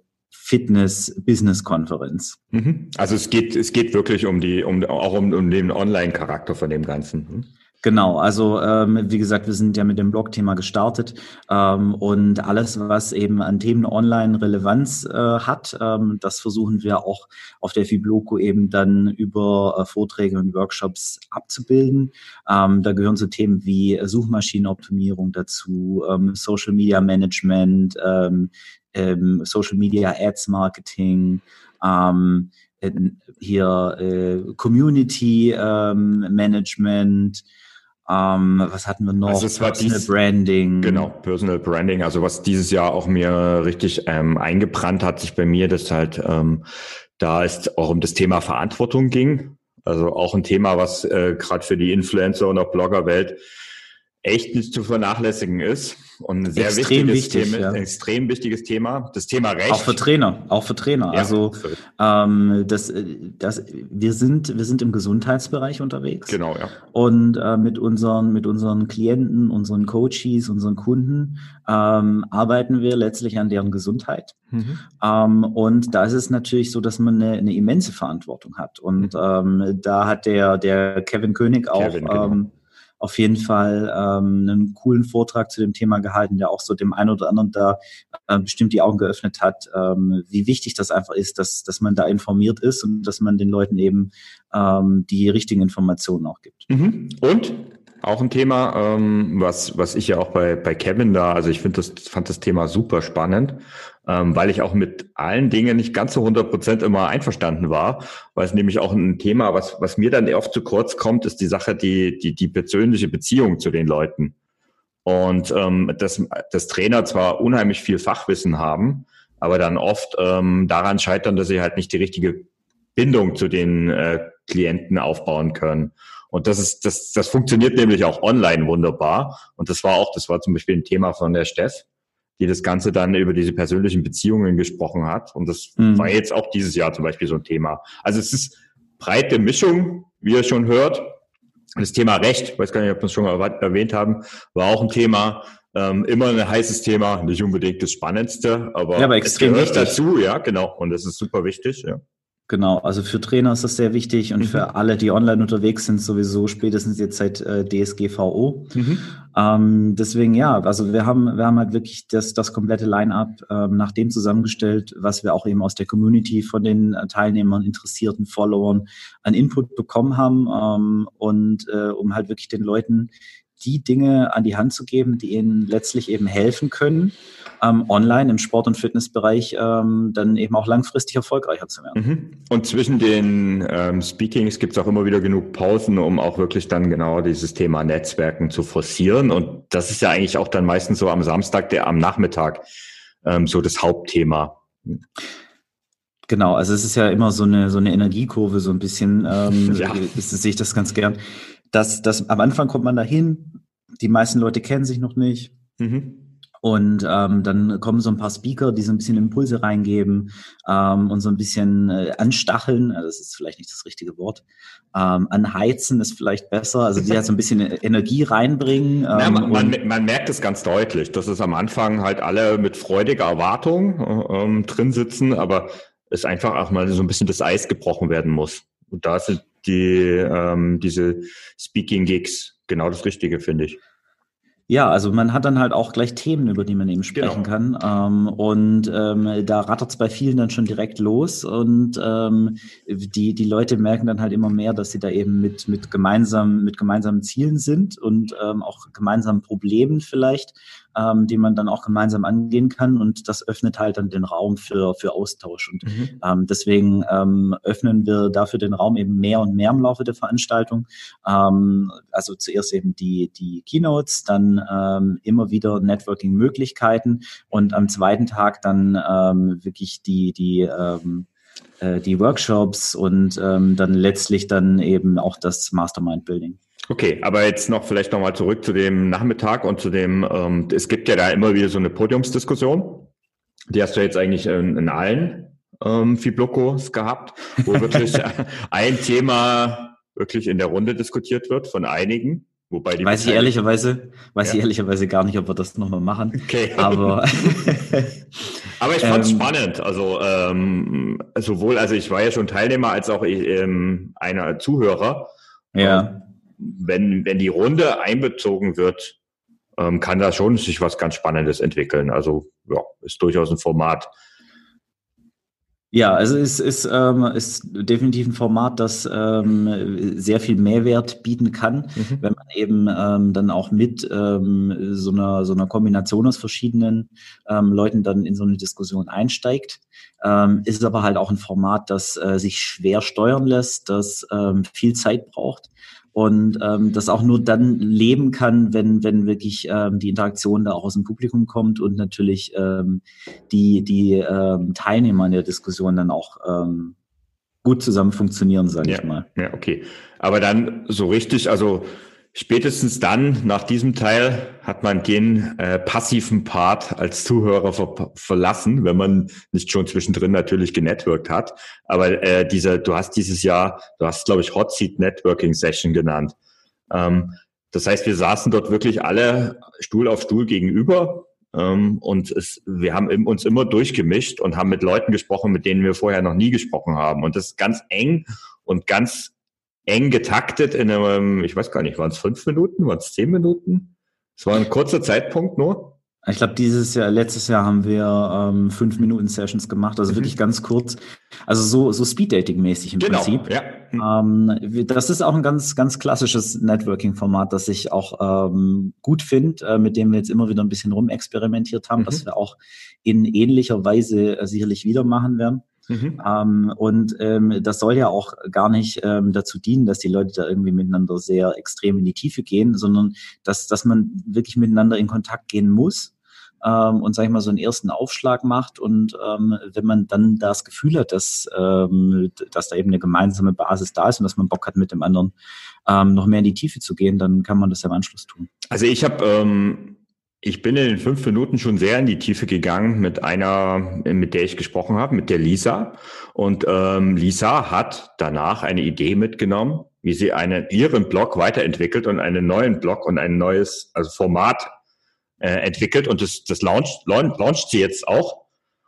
Fitness-Business-Konferenz. Mhm. Also es geht, es geht wirklich um die, um auch um, um den Online-Charakter von dem Ganzen. Genau, also ähm, wie gesagt, wir sind ja mit dem Blog-Thema gestartet ähm, und alles, was eben an Themen online Relevanz äh, hat, ähm, das versuchen wir auch auf der Fibloco eben dann über äh, Vorträge und Workshops abzubilden. Ähm, da gehören so Themen wie Suchmaschinenoptimierung dazu, ähm, Social Media Management, ähm, ähm, Social Media Ads Marketing, ähm, hier äh, Community ähm, Management, ähm, was hatten wir noch? Also es war Personal dies, Branding. Genau, Personal Branding. Also was dieses Jahr auch mir richtig ähm, eingebrannt hat sich bei mir, dass halt ähm, da es auch um das Thema Verantwortung ging. Also auch ein Thema, was äh, gerade für die Influencer und auch Bloggerwelt echt nicht zu vernachlässigen ist und ein sehr extrem wichtiges wichtig, Thema, ja. extrem wichtiges Thema. Das Thema Recht. Auch für Trainer, auch für Trainer. Ja, also ähm, das, das, wir sind, wir sind im Gesundheitsbereich unterwegs. Genau, ja. Und äh, mit unseren, mit unseren Klienten, unseren Coaches, unseren Kunden ähm, arbeiten wir letztlich an deren Gesundheit. Mhm. Ähm, und da ist es natürlich so, dass man eine, eine immense Verantwortung hat. Und mhm. ähm, da hat der, der Kevin König auch Kevin, genau. Auf jeden Fall ähm, einen coolen Vortrag zu dem Thema gehalten, der auch so dem einen oder anderen da äh, bestimmt die Augen geöffnet hat, ähm, wie wichtig das einfach ist, dass, dass man da informiert ist und dass man den Leuten eben ähm, die richtigen Informationen auch gibt. Mhm. Und auch ein Thema, ähm, was, was ich ja auch bei, bei Kevin da, also ich finde das, fand das Thema super spannend, ähm, weil ich auch mit allen Dingen nicht ganz so 100 Prozent immer einverstanden war, weil es nämlich auch ein Thema, was, was mir dann oft zu kurz kommt, ist die Sache, die, die, die persönliche Beziehung zu den Leuten. Und ähm, dass, dass Trainer zwar unheimlich viel Fachwissen haben, aber dann oft ähm, daran scheitern, dass sie halt nicht die richtige Bindung zu den äh, Klienten aufbauen können. Und das ist, das, das funktioniert nämlich auch online wunderbar. Und das war auch, das war zum Beispiel ein Thema von der Steff, die das Ganze dann über diese persönlichen Beziehungen gesprochen hat. Und das mhm. war jetzt auch dieses Jahr zum Beispiel so ein Thema. Also es ist breite Mischung, wie ihr schon hört. Das Thema Recht, weiß gar nicht, ob wir es schon mal erwähnt haben, war auch ein Thema, ähm, immer ein heißes Thema, nicht unbedingt das Spannendste, aber, ja, aber extrem es gehört dazu, ja, genau. Und das ist super wichtig, ja. Genau, also für Trainer ist das sehr wichtig und mhm. für alle, die online unterwegs sind, sowieso spätestens jetzt seit äh, DSGVO. Mhm. Ähm, deswegen ja, also wir haben, wir haben halt wirklich das, das komplette Line-up ähm, nach dem zusammengestellt, was wir auch eben aus der Community von den äh, Teilnehmern, Interessierten, Followern an Input bekommen haben ähm, und äh, um halt wirklich den Leuten die Dinge an die Hand zu geben, die ihnen letztlich eben helfen können, ähm, online im Sport- und Fitnessbereich ähm, dann eben auch langfristig erfolgreicher zu werden. Mhm. Und zwischen den ähm, Speakings gibt es auch immer wieder genug Pausen, um auch wirklich dann genau dieses Thema Netzwerken zu forcieren. Und das ist ja eigentlich auch dann meistens so am Samstag, der am Nachmittag ähm, so das Hauptthema. Genau, also es ist ja immer so eine so eine Energiekurve, so ein bisschen ähm, ja. ist, sehe ich das ganz gern dass, dass am Anfang kommt man dahin, die meisten Leute kennen sich noch nicht. Mhm. Und ähm, dann kommen so ein paar Speaker, die so ein bisschen Impulse reingeben ähm, und so ein bisschen äh, anstacheln. Also das ist vielleicht nicht das richtige Wort. Ähm, anheizen ist vielleicht besser. Also die halt so ein bisschen Energie reinbringen. Ähm, ja, man, man, man, merkt es ganz deutlich, dass es am Anfang halt alle mit freudiger Erwartung äh, ähm, drin sitzen, aber es einfach auch mal so ein bisschen das Eis gebrochen werden muss. Und da sind die, ähm, diese Speaking-Gigs genau das Richtige, finde ich. Ja, also man hat dann halt auch gleich Themen, über die man eben sprechen genau. kann. Ähm, und ähm, da rattert es bei vielen dann schon direkt los. Und ähm, die, die Leute merken dann halt immer mehr, dass sie da eben mit, mit, gemeinsam, mit gemeinsamen Zielen sind und ähm, auch gemeinsamen Problemen vielleicht ähm, die man dann auch gemeinsam angehen kann. Und das öffnet halt dann den Raum für, für Austausch. Und mhm. ähm, deswegen ähm, öffnen wir dafür den Raum eben mehr und mehr im Laufe der Veranstaltung. Ähm, also zuerst eben die, die Keynotes, dann ähm, immer wieder Networking-Möglichkeiten und am zweiten Tag dann ähm, wirklich die, die ähm, äh, die Workshops und ähm, dann letztlich dann eben auch das Mastermind-Building. Okay, aber jetzt noch vielleicht nochmal zurück zu dem Nachmittag und zu dem, ähm, es gibt ja da immer wieder so eine Podiumsdiskussion. Die hast du jetzt eigentlich in, in allen ähm, Fiblokos gehabt, wo wirklich ein Thema wirklich in der Runde diskutiert wird von einigen. Wobei die weiß ich ehrlicherweise, weiß ja. ich ehrlicherweise gar nicht, ob wir das nochmal machen. Okay. Aber, aber ich fand es ähm, spannend. Also ähm, sowohl, also ich war ja schon Teilnehmer als auch ähm, einer Zuhörer. Ja. Wenn, wenn die Runde einbezogen wird, ähm, kann da schon sich was ganz Spannendes entwickeln. Also ja, ist durchaus ein Format, ja, also es ist, ähm, ist definitiv ein Format, das ähm, sehr viel Mehrwert bieten kann, mhm. wenn man eben ähm, dann auch mit ähm, so, einer, so einer Kombination aus verschiedenen ähm, Leuten dann in so eine Diskussion einsteigt. Ähm, ist aber halt auch ein Format, das äh, sich schwer steuern lässt, das ähm, viel Zeit braucht und ähm, das auch nur dann leben kann, wenn, wenn wirklich ähm, die Interaktion da auch aus dem Publikum kommt und natürlich ähm, die, die ähm, Teilnehmer in der Diskussion dann auch ähm, gut zusammen funktionieren, sage ja, ich mal. Ja, okay. Aber dann so richtig, also Spätestens dann, nach diesem Teil, hat man den äh, passiven Part als Zuhörer ver verlassen, wenn man nicht schon zwischendrin natürlich genetworked hat. Aber äh, dieser, du hast dieses Jahr, du hast, glaube ich, Hot Seat Networking Session genannt. Ähm, das heißt, wir saßen dort wirklich alle Stuhl auf Stuhl gegenüber ähm, und es, wir haben uns immer durchgemischt und haben mit Leuten gesprochen, mit denen wir vorher noch nie gesprochen haben. Und das ist ganz eng und ganz eng getaktet in einem, ich weiß gar nicht, waren es fünf Minuten, waren es zehn Minuten? Es war ein kurzer Zeitpunkt nur. Ich glaube, dieses Jahr, letztes Jahr haben wir ähm, fünf Minuten Sessions gemacht, also mhm. wirklich ganz kurz. Also so, so Speed-Dating-mäßig im genau, Prinzip. Ja. Ähm, das ist auch ein ganz, ganz klassisches Networking-Format, das ich auch ähm, gut finde, äh, mit dem wir jetzt immer wieder ein bisschen rumexperimentiert haben, mhm. was wir auch in ähnlicher Weise äh, sicherlich wieder machen werden. Mhm. Ähm, und ähm, das soll ja auch gar nicht ähm, dazu dienen, dass die Leute da irgendwie miteinander sehr extrem in die Tiefe gehen, sondern dass, dass man wirklich miteinander in Kontakt gehen muss ähm, und sag ich mal so einen ersten Aufschlag macht und ähm, wenn man dann das Gefühl hat, dass ähm, dass da eben eine gemeinsame Basis da ist und dass man Bock hat mit dem anderen ähm, noch mehr in die Tiefe zu gehen, dann kann man das ja im Anschluss tun. Also ich habe ähm, ich bin in den fünf Minuten schon sehr in die Tiefe gegangen mit einer, mit der ich gesprochen habe, mit der Lisa. Und ähm, Lisa hat danach eine Idee mitgenommen, wie sie einen, ihren Blog weiterentwickelt und einen neuen Blog und ein neues also Format äh, entwickelt. Und das, das launcht, launcht sie jetzt auch.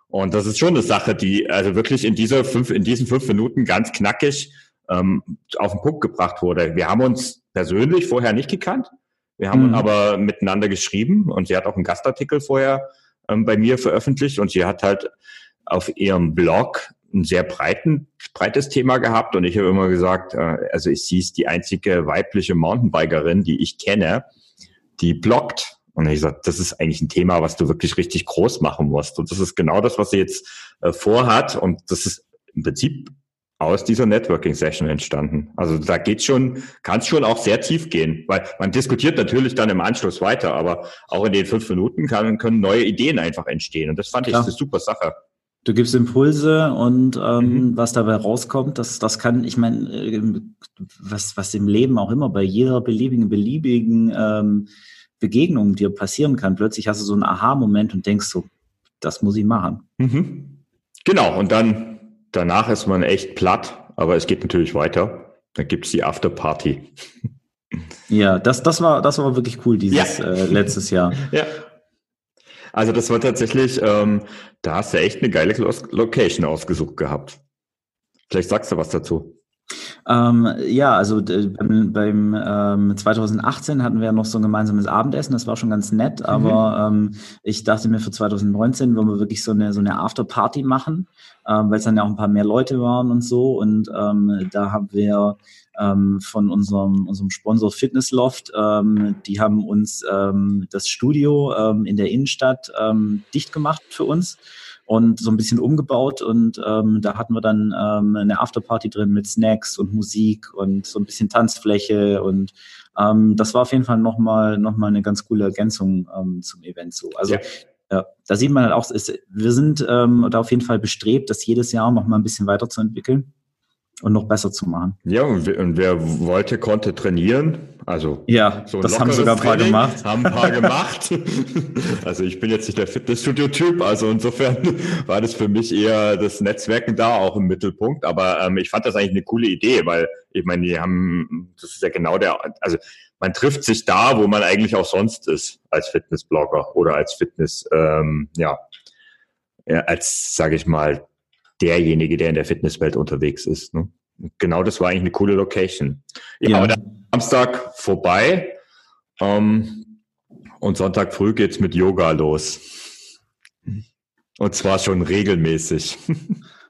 Und das ist schon eine Sache, die also wirklich in dieser fünf, in diesen fünf Minuten ganz knackig ähm, auf den Punkt gebracht wurde. Wir haben uns persönlich vorher nicht gekannt. Wir haben mhm. aber miteinander geschrieben und sie hat auch einen Gastartikel vorher ähm, bei mir veröffentlicht und sie hat halt auf ihrem Blog ein sehr breiten, breites Thema gehabt und ich habe immer gesagt, äh, also sie ist die einzige weibliche Mountainbikerin, die ich kenne, die bloggt. Und ich gesagt, das ist eigentlich ein Thema, was du wirklich richtig groß machen musst. Und das ist genau das, was sie jetzt äh, vorhat. Und das ist im Prinzip aus dieser Networking-Session entstanden. Also da geht schon, kann es schon auch sehr tief gehen, weil man diskutiert natürlich dann im Anschluss weiter, aber auch in den fünf Minuten kann, können neue Ideen einfach entstehen. Und das fand Klar. ich eine super Sache. Du gibst Impulse und ähm, mhm. was dabei rauskommt, das, das kann, ich meine, äh, was, was im Leben auch immer bei jeder beliebigen, beliebigen ähm, Begegnung dir passieren kann. Plötzlich hast du so einen Aha-Moment und denkst so, das muss ich machen. Mhm. Genau, und dann danach ist man echt platt, aber es geht natürlich weiter. Dann gibt es die Afterparty. Ja, das, das, war, das war wirklich cool dieses ja. äh, letztes Jahr. Ja. Also das war tatsächlich, ähm, da hast du echt eine geile Location ausgesucht gehabt. Vielleicht sagst du was dazu. Ähm, ja, also beim, beim ähm, 2018 hatten wir ja noch so ein gemeinsames Abendessen, das war schon ganz nett, mhm. aber mhm. ähm, ich dachte mir für 2019 wollen wir wirklich so eine, so eine Afterparty machen, ähm, weil es dann ja auch ein paar mehr Leute waren und so und ähm, da haben wir ähm, von unserem, unserem Sponsor Fitness Loft, die haben uns das Studio in der Innenstadt dicht gemacht für uns und so ein bisschen umgebaut und ähm, da hatten wir dann ähm, eine Afterparty drin mit Snacks und Musik und so ein bisschen Tanzfläche und ähm, das war auf jeden Fall nochmal noch mal eine ganz coole Ergänzung ähm, zum Event so. Also ja. Ja, da sieht man halt auch, ist, wir sind ähm, da auf jeden Fall bestrebt, das jedes Jahr noch mal ein bisschen weiterzuentwickeln und noch besser zu machen. Ja, und wer, und wer wollte, konnte trainieren. Also ja, so das haben sogar ein paar Training, gemacht. Haben ein paar gemacht. also ich bin jetzt nicht der Fitnessstudio-Typ, also insofern war das für mich eher das Netzwerken da auch im Mittelpunkt. Aber ähm, ich fand das eigentlich eine coole Idee, weil ich meine, die haben, das ist ja genau der, also man trifft sich da, wo man eigentlich auch sonst ist als Fitnessblogger oder als Fitness, ähm, ja, als, sage ich mal, derjenige, der in der Fitnesswelt unterwegs ist. Ne? Genau das war eigentlich eine coole Location. Ja, ja. aber dann Samstag vorbei ähm, und Sonntag früh geht's mit Yoga los. Und zwar schon regelmäßig.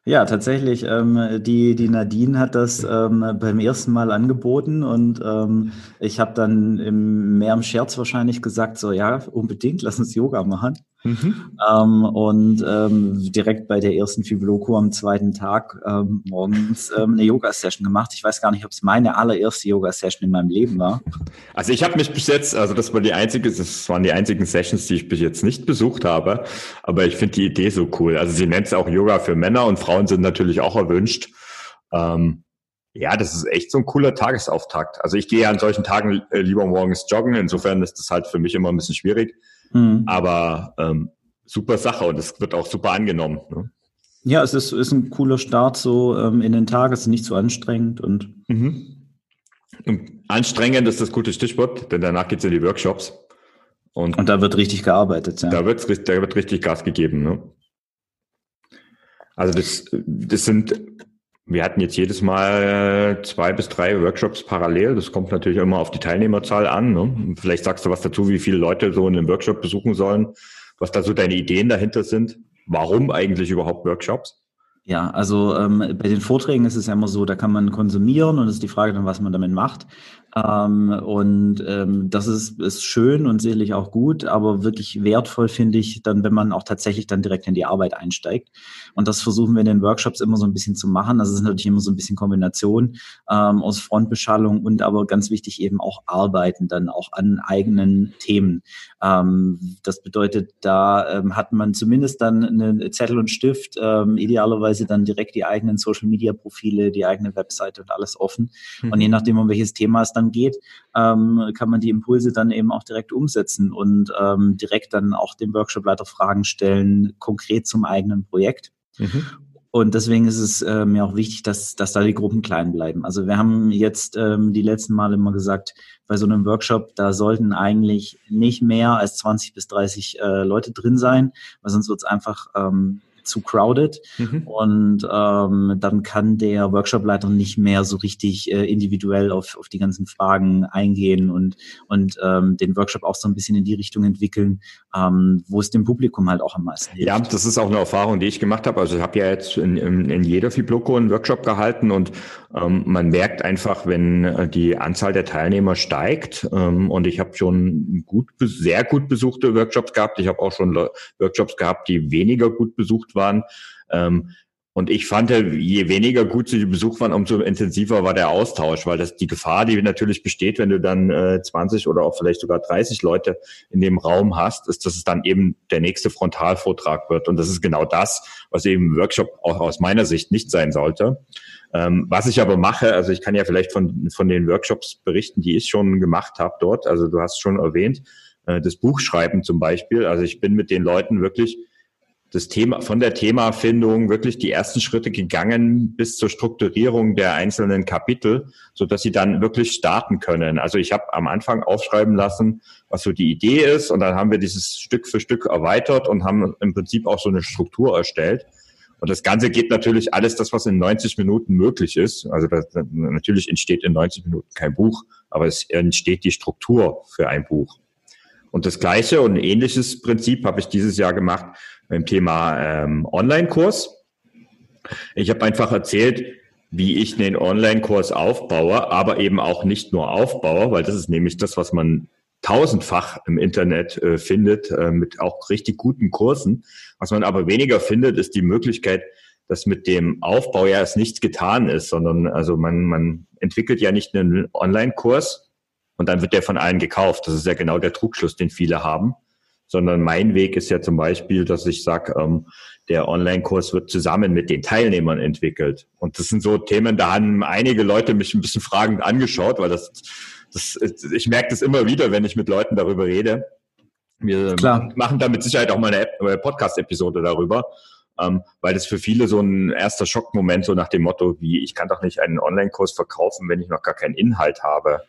Ja, tatsächlich. Ähm, die, die Nadine hat das ähm, beim ersten Mal angeboten und ähm, ich habe dann im, mehr im Scherz wahrscheinlich gesagt, so ja, unbedingt, lass uns Yoga machen. Mhm. Ähm, und ähm, direkt bei der ersten Fibloco am zweiten Tag ähm, morgens ähm, eine Yoga-Session gemacht. Ich weiß gar nicht, ob es meine allererste Yoga-Session in meinem Leben war. Also ich habe mich bis jetzt, also das war die einzige, das waren die einzigen Sessions, die ich bis jetzt nicht besucht habe. Aber ich finde die Idee so cool. Also sie nennt es auch Yoga für Männer und Frauen sind natürlich auch erwünscht. Ähm, ja, das ist echt so ein cooler Tagesauftakt. Also ich gehe ja an solchen Tagen äh, lieber morgens joggen. Insofern ist das halt für mich immer ein bisschen schwierig. Mhm. Aber ähm, super Sache und es wird auch super angenommen. Ne? Ja, es ist, ist ein cooler Start so ähm, in den Tag. Es ist nicht zu so anstrengend und, mhm. und anstrengend ist das gute Stichwort, denn danach geht's in die Workshops. Und, und da wird richtig gearbeitet. Ja. Da, wird, da wird richtig Gas gegeben. Ne? Also das, das sind wir hatten jetzt jedes Mal zwei bis drei Workshops parallel. Das kommt natürlich immer auf die Teilnehmerzahl an. Ne? Vielleicht sagst du was dazu, wie viele Leute so einen Workshop besuchen sollen, was da so deine Ideen dahinter sind. Warum eigentlich überhaupt Workshops? Ja, also ähm, bei den Vorträgen ist es ja immer so, da kann man konsumieren und es ist die Frage dann, was man damit macht. Ähm, und ähm, das ist, ist schön und sicherlich auch gut, aber wirklich wertvoll finde ich dann, wenn man auch tatsächlich dann direkt in die Arbeit einsteigt. Und das versuchen wir in den Workshops immer so ein bisschen zu machen. Also es ist natürlich immer so ein bisschen Kombination ähm, aus Frontbeschallung und aber ganz wichtig eben auch Arbeiten dann auch an eigenen Themen. Ähm, das bedeutet, da ähm, hat man zumindest dann eine Zettel und Stift, ähm, idealerweise dann direkt die eigenen Social Media Profile, die eigene Webseite und alles offen. Mhm. Und je nachdem, um welches Thema es dann dann geht, ähm, kann man die Impulse dann eben auch direkt umsetzen und ähm, direkt dann auch dem Workshopleiter Fragen stellen, konkret zum eigenen Projekt. Mhm. Und deswegen ist es äh, mir auch wichtig, dass, dass da die Gruppen klein bleiben. Also wir haben jetzt ähm, die letzten Male immer gesagt, bei so einem Workshop, da sollten eigentlich nicht mehr als 20 bis 30 äh, Leute drin sein, weil sonst wird es einfach ähm, zu crowded mhm. und ähm, dann kann der Workshopleiter nicht mehr so richtig äh, individuell auf, auf die ganzen Fragen eingehen und, und ähm, den Workshop auch so ein bisschen in die Richtung entwickeln, ähm, wo es dem Publikum halt auch am meisten hilft. Ja, das ist auch eine Erfahrung, die ich gemacht habe. Also ich habe ja jetzt in, in, in jeder Fibloco einen Workshop gehalten und ähm, man merkt einfach, wenn äh, die Anzahl der Teilnehmer steigt ähm, und ich habe schon gut, sehr gut besuchte Workshops gehabt. Ich habe auch schon Workshops gehabt, die weniger gut besucht waren. Ähm, und ich fand, je weniger gut sie besucht waren, umso intensiver war der Austausch, weil das die Gefahr, die natürlich besteht, wenn du dann äh, 20 oder auch vielleicht sogar 30 Leute in dem Raum hast, ist, dass es dann eben der nächste Frontalvortrag wird. Und das ist genau das, was eben Workshop auch aus meiner Sicht nicht sein sollte. Ähm, was ich aber mache, also ich kann ja vielleicht von, von den Workshops berichten, die ich schon gemacht habe dort. Also du hast schon erwähnt, äh, das Buchschreiben zum Beispiel. Also ich bin mit den Leuten wirklich das Thema, von der Themafindung wirklich die ersten Schritte gegangen bis zur Strukturierung der einzelnen Kapitel, so dass sie dann wirklich starten können. Also ich habe am Anfang aufschreiben lassen, was so die Idee ist und dann haben wir dieses Stück für Stück erweitert und haben im Prinzip auch so eine Struktur erstellt. Und das Ganze geht natürlich alles das, was in 90 Minuten möglich ist. Also das, natürlich entsteht in 90 Minuten kein Buch, aber es entsteht die Struktur für ein Buch. Und das gleiche und ähnliches Prinzip habe ich dieses Jahr gemacht beim Thema ähm, Online-Kurs. Ich habe einfach erzählt, wie ich den Online-Kurs aufbaue, aber eben auch nicht nur aufbaue, weil das ist nämlich das, was man tausendfach im Internet äh, findet, äh, mit auch richtig guten Kursen. Was man aber weniger findet, ist die Möglichkeit, dass mit dem Aufbau ja es nichts getan ist, sondern also man, man entwickelt ja nicht einen Online-Kurs und dann wird der von allen gekauft. Das ist ja genau der Trugschluss, den viele haben, sondern mein Weg ist ja zum Beispiel, dass ich sage, ähm, der Online-Kurs wird zusammen mit den Teilnehmern entwickelt. Und das sind so Themen, da haben einige Leute mich ein bisschen fragend angeschaut, weil das, das ich merke das immer wieder, wenn ich mit Leuten darüber rede. Wir Klar. machen da mit Sicherheit auch mal eine Podcast-Episode darüber ähm, weil das für viele so ein erster Schockmoment so nach dem Motto, wie ich kann doch nicht einen Online-Kurs verkaufen, wenn ich noch gar keinen Inhalt habe.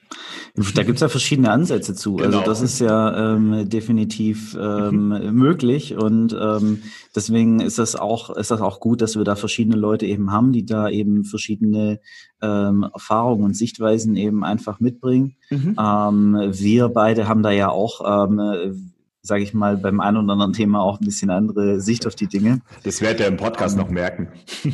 Da gibt es ja verschiedene Ansätze zu. Also genau. Also das ist ja ähm, definitiv ähm, möglich und ähm, deswegen ist das auch ist das auch gut, dass wir da verschiedene Leute eben haben, die da eben verschiedene ähm, Erfahrungen und Sichtweisen eben einfach mitbringen. Mhm. Ähm, wir beide haben da ja auch ähm, sage ich mal, beim einen oder anderen Thema auch ein bisschen andere Sicht auf die Dinge. Das werdet ihr im Podcast noch merken.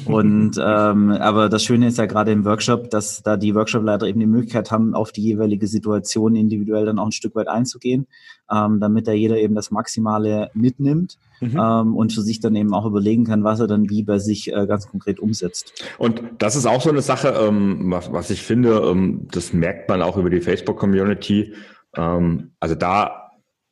Und ähm, aber das Schöne ist ja gerade im Workshop, dass da die Workshopleiter eben die Möglichkeit haben, auf die jeweilige Situation individuell dann auch ein Stück weit einzugehen, ähm, damit da jeder eben das Maximale mitnimmt mhm. ähm, und für sich dann eben auch überlegen kann, was er dann wie bei sich äh, ganz konkret umsetzt. Und das ist auch so eine Sache, ähm, was, was ich finde, ähm, das merkt man auch über die Facebook-Community. Ähm, also da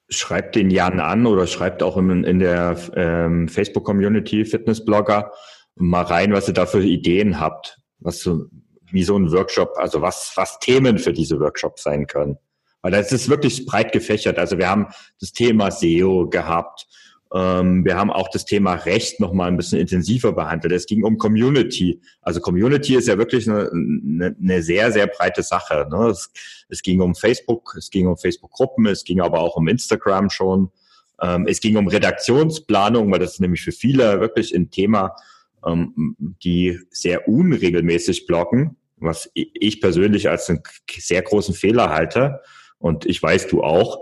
schreibt den Jan an oder schreibt auch in, in der ähm, Facebook-Community Fitnessblogger mal rein, was ihr da für Ideen habt, was so, wie so ein Workshop, also was, was Themen für diese Workshops sein können. Weil das ist wirklich breit gefächert. Also wir haben das Thema SEO gehabt, wir haben auch das Thema Recht noch mal ein bisschen intensiver behandelt. Es ging um Community. Also Community ist ja wirklich eine, eine, sehr, sehr breite Sache. Ne? Es, es, ging um Facebook, es ging um Facebook-Gruppen, es ging aber auch um Instagram schon. Ähm, es ging um Redaktionsplanung, weil das ist nämlich für viele wirklich ein Thema, ähm, die sehr unregelmäßig bloggen, was ich persönlich als einen sehr großen Fehler halte. Und ich weiß, du auch.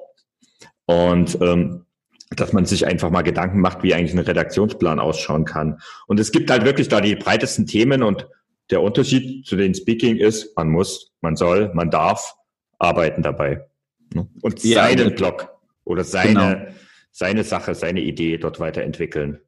Und ähm, dass man sich einfach mal Gedanken macht, wie eigentlich ein Redaktionsplan ausschauen kann. Und es gibt halt wirklich da die breitesten Themen und der Unterschied zu den Speaking ist, man muss, man soll, man darf arbeiten dabei. Ne? Und ja, seinen Blog oder seine, genau. seine Sache, seine Idee dort weiterentwickeln.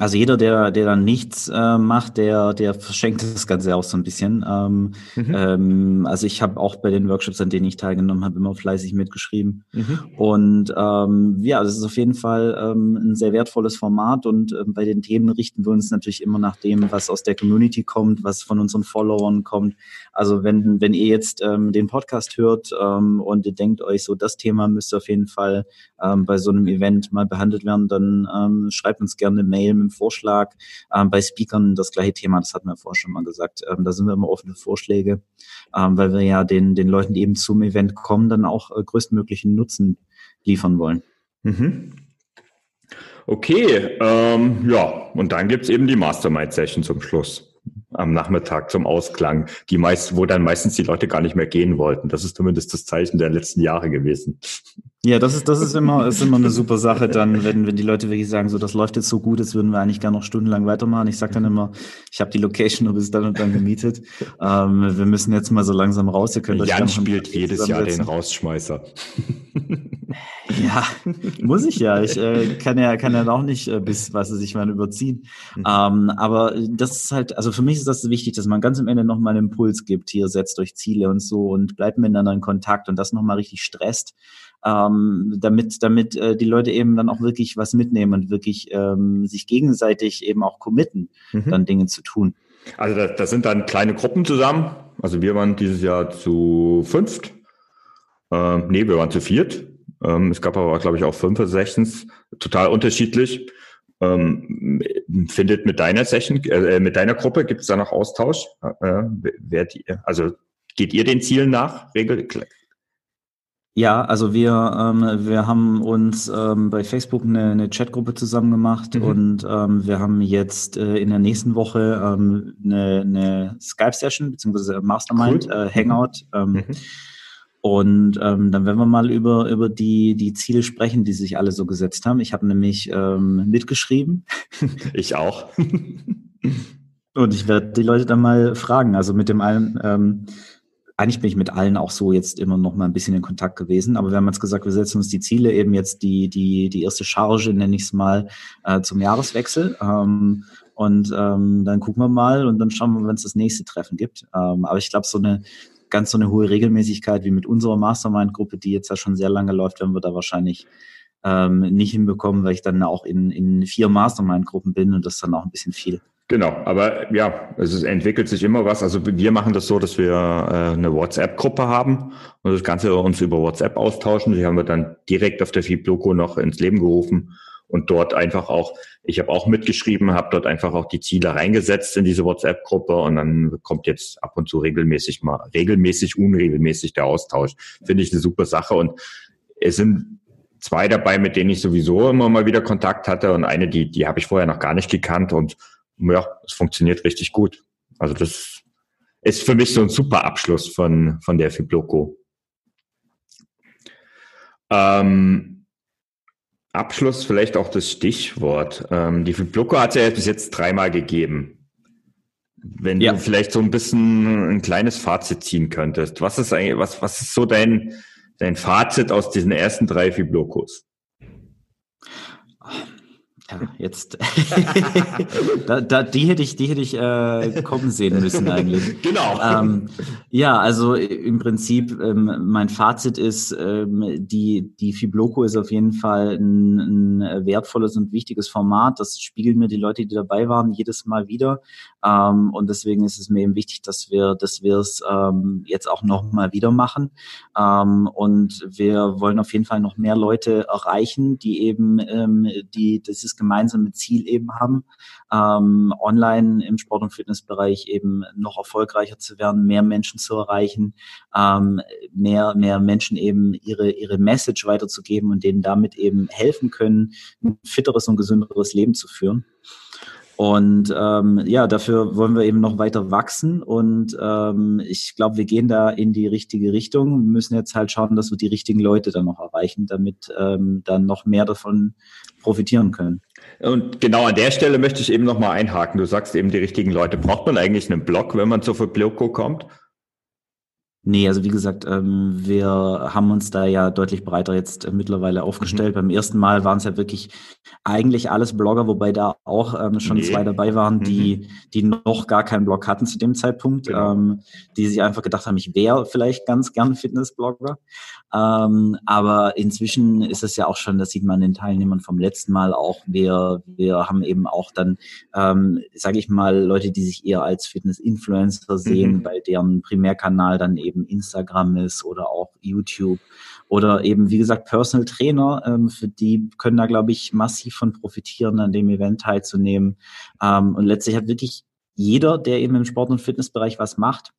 Also jeder, der, der dann nichts äh, macht, der, der verschenkt das Ganze auch so ein bisschen. Ähm, mhm. ähm, also ich habe auch bei den Workshops, an denen ich teilgenommen habe, immer fleißig mitgeschrieben. Mhm. Und ähm, ja, das ist auf jeden Fall ähm, ein sehr wertvolles Format und ähm, bei den Themen richten wir uns natürlich immer nach dem, was aus der Community kommt, was von unseren Followern kommt. Also wenn, wenn ihr jetzt ähm, den Podcast hört ähm, und ihr denkt euch so, das Thema müsste auf jeden Fall ähm, bei so einem Event mal behandelt werden, dann ähm, schreibt uns gerne eine Mail mit einem Vorschlag. Ähm, bei Speakern das gleiche Thema, das hatten wir vorher schon mal gesagt. Ähm, da sind wir immer offen für Vorschläge, ähm, weil wir ja den, den Leuten, die eben zum Event kommen, dann auch äh, größtmöglichen Nutzen liefern wollen. Mhm. Okay, ähm, ja, und dann gibt's eben die Mastermind-Session zum Schluss am Nachmittag zum Ausklang, die meist, wo dann meistens die Leute gar nicht mehr gehen wollten. Das ist zumindest das Zeichen der letzten Jahre gewesen. Ja, das ist, das ist immer, ist immer eine super Sache dann, wenn, wenn die Leute wirklich sagen, so, das läuft jetzt so gut, jetzt würden wir eigentlich gerne noch stundenlang weitermachen. Ich sage dann immer, ich habe die Location nur bis dann und dann gemietet. Ähm, wir müssen jetzt mal so langsam raus. Ihr könnt euch Jan spielt jedes Jahr den Rausschmeißer. Ja, muss ich ja. Ich äh, kann ja kann ja auch nicht äh, bis was sie sich mal überziehen. Mhm. Ähm, aber das ist halt, also für mich ist das wichtig, dass man ganz am Ende nochmal einen Impuls gibt. Hier setzt euch Ziele und so und bleibt miteinander in Kontakt und das nochmal richtig stresst, ähm, damit damit äh, die Leute eben dann auch wirklich was mitnehmen und wirklich ähm, sich gegenseitig eben auch committen, mhm. dann Dinge zu tun. Also das, das sind dann kleine Gruppen zusammen. Also wir waren dieses Jahr zu fünft. Äh, nee, wir waren zu viert. Ähm, es gab aber, glaube ich, auch fünf oder sechstens, total unterschiedlich. Ähm, findet mit deiner Session, äh, mit deiner Gruppe, gibt es da noch Austausch? Äh, wer die, also geht ihr den Zielen nach? Regel, ja, also wir, ähm, wir haben uns ähm, bei Facebook eine, eine Chatgruppe zusammen gemacht mhm. und ähm, wir haben jetzt äh, in der nächsten Woche ähm, eine, eine Skype-Session beziehungsweise Mastermind, cool. äh, Hangout. Ähm, mhm. Und ähm, dann werden wir mal über, über die, die Ziele sprechen, die sich alle so gesetzt haben. Ich habe nämlich ähm, mitgeschrieben. Ich auch. Und ich werde die Leute dann mal fragen. Also mit dem allen, ähm, eigentlich bin ich mit allen auch so jetzt immer noch mal ein bisschen in Kontakt gewesen. Aber wir haben jetzt gesagt, wir setzen uns die Ziele eben jetzt die, die, die erste Charge, nenne ich es mal, äh, zum Jahreswechsel. Ähm, und ähm, dann gucken wir mal und dann schauen wir, wenn es das nächste Treffen gibt. Ähm, aber ich glaube, so eine ganz so eine hohe Regelmäßigkeit wie mit unserer Mastermind-Gruppe, die jetzt ja schon sehr lange läuft, werden wir da wahrscheinlich ähm, nicht hinbekommen, weil ich dann auch in, in vier Mastermind-Gruppen bin und das dann auch ein bisschen viel. Genau, aber ja, es entwickelt sich immer was. Also wir machen das so, dass wir äh, eine WhatsApp-Gruppe haben und das Ganze uns über WhatsApp austauschen. Die haben wir dann direkt auf der Fibloco noch ins Leben gerufen und dort einfach auch, ich habe auch mitgeschrieben, habe dort einfach auch die Ziele reingesetzt in diese WhatsApp-Gruppe und dann kommt jetzt ab und zu regelmäßig mal, regelmäßig, unregelmäßig der Austausch. Finde ich eine super Sache und es sind zwei dabei, mit denen ich sowieso immer mal wieder Kontakt hatte und eine, die, die habe ich vorher noch gar nicht gekannt und ja, es funktioniert richtig gut. Also das ist für mich so ein super Abschluss von, von der Fibloco. Ähm, Abschluss vielleicht auch das Stichwort. Ähm, die Fibloco hat es ja bis jetzt dreimal gegeben. Wenn ja. du vielleicht so ein bisschen ein kleines Fazit ziehen könntest. Was ist eigentlich, was, was ist so dein, dein Fazit aus diesen ersten drei Fiblocos? Ja, jetzt. da, da, die hätte ich, die hätte ich äh, kommen sehen müssen eigentlich. Genau. Ähm, ja, also im Prinzip ähm, mein Fazit ist, ähm, die die Fibloco ist auf jeden Fall ein, ein wertvolles und wichtiges Format. Das spiegeln mir die Leute, die dabei waren, jedes Mal wieder. Ähm, und deswegen ist es mir eben wichtig, dass wir, dass wir es ähm, jetzt auch noch mal wieder machen. Ähm, und wir wollen auf jeden Fall noch mehr Leute erreichen, die eben ähm, die dieses gemeinsame Ziel eben haben, ähm, online im Sport- und Fitnessbereich eben noch erfolgreicher zu werden, mehr Menschen zu erreichen, ähm, mehr, mehr Menschen eben ihre, ihre Message weiterzugeben und denen damit eben helfen können, ein fitteres und gesünderes Leben zu führen. Und ähm, ja, dafür wollen wir eben noch weiter wachsen. Und ähm, ich glaube, wir gehen da in die richtige Richtung. Wir müssen jetzt halt schauen, dass wir die richtigen Leute dann noch erreichen, damit ähm, dann noch mehr davon profitieren können. Und genau an der Stelle möchte ich eben nochmal einhaken. Du sagst eben die richtigen Leute. Braucht man eigentlich einen Blog, wenn man zur Verbloko kommt? Nee, also wie gesagt, ähm, wir haben uns da ja deutlich breiter jetzt äh, mittlerweile aufgestellt. Mhm. Beim ersten Mal waren es ja wirklich eigentlich alles Blogger, wobei da auch ähm, schon nee. zwei dabei waren, die, mhm. die noch gar keinen Blog hatten zu dem Zeitpunkt, genau. ähm, die sich einfach gedacht haben, ich wäre vielleicht ganz gern Fitnessblogger. Ähm, aber inzwischen ist es ja auch schon, das sieht man den Teilnehmern vom letzten Mal auch, wir, wir haben eben auch dann, ähm, sage ich mal, Leute, die sich eher als Fitness-Influencer sehen, mhm. bei deren Primärkanal dann eben Instagram ist oder auch YouTube oder eben, wie gesagt, Personal Trainer, ähm, für die können da, glaube ich, massiv von profitieren, an dem Event teilzunehmen. Ähm, und letztlich hat wirklich jeder, der eben im Sport- und Fitnessbereich was macht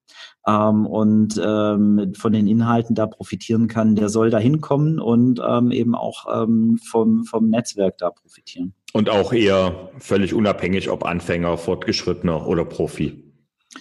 ähm, und ähm, von den Inhalten da profitieren kann, der soll da hinkommen und ähm, eben auch ähm, vom, vom Netzwerk da profitieren. Und auch eher völlig unabhängig, ob Anfänger, Fortgeschrittener oder Profi.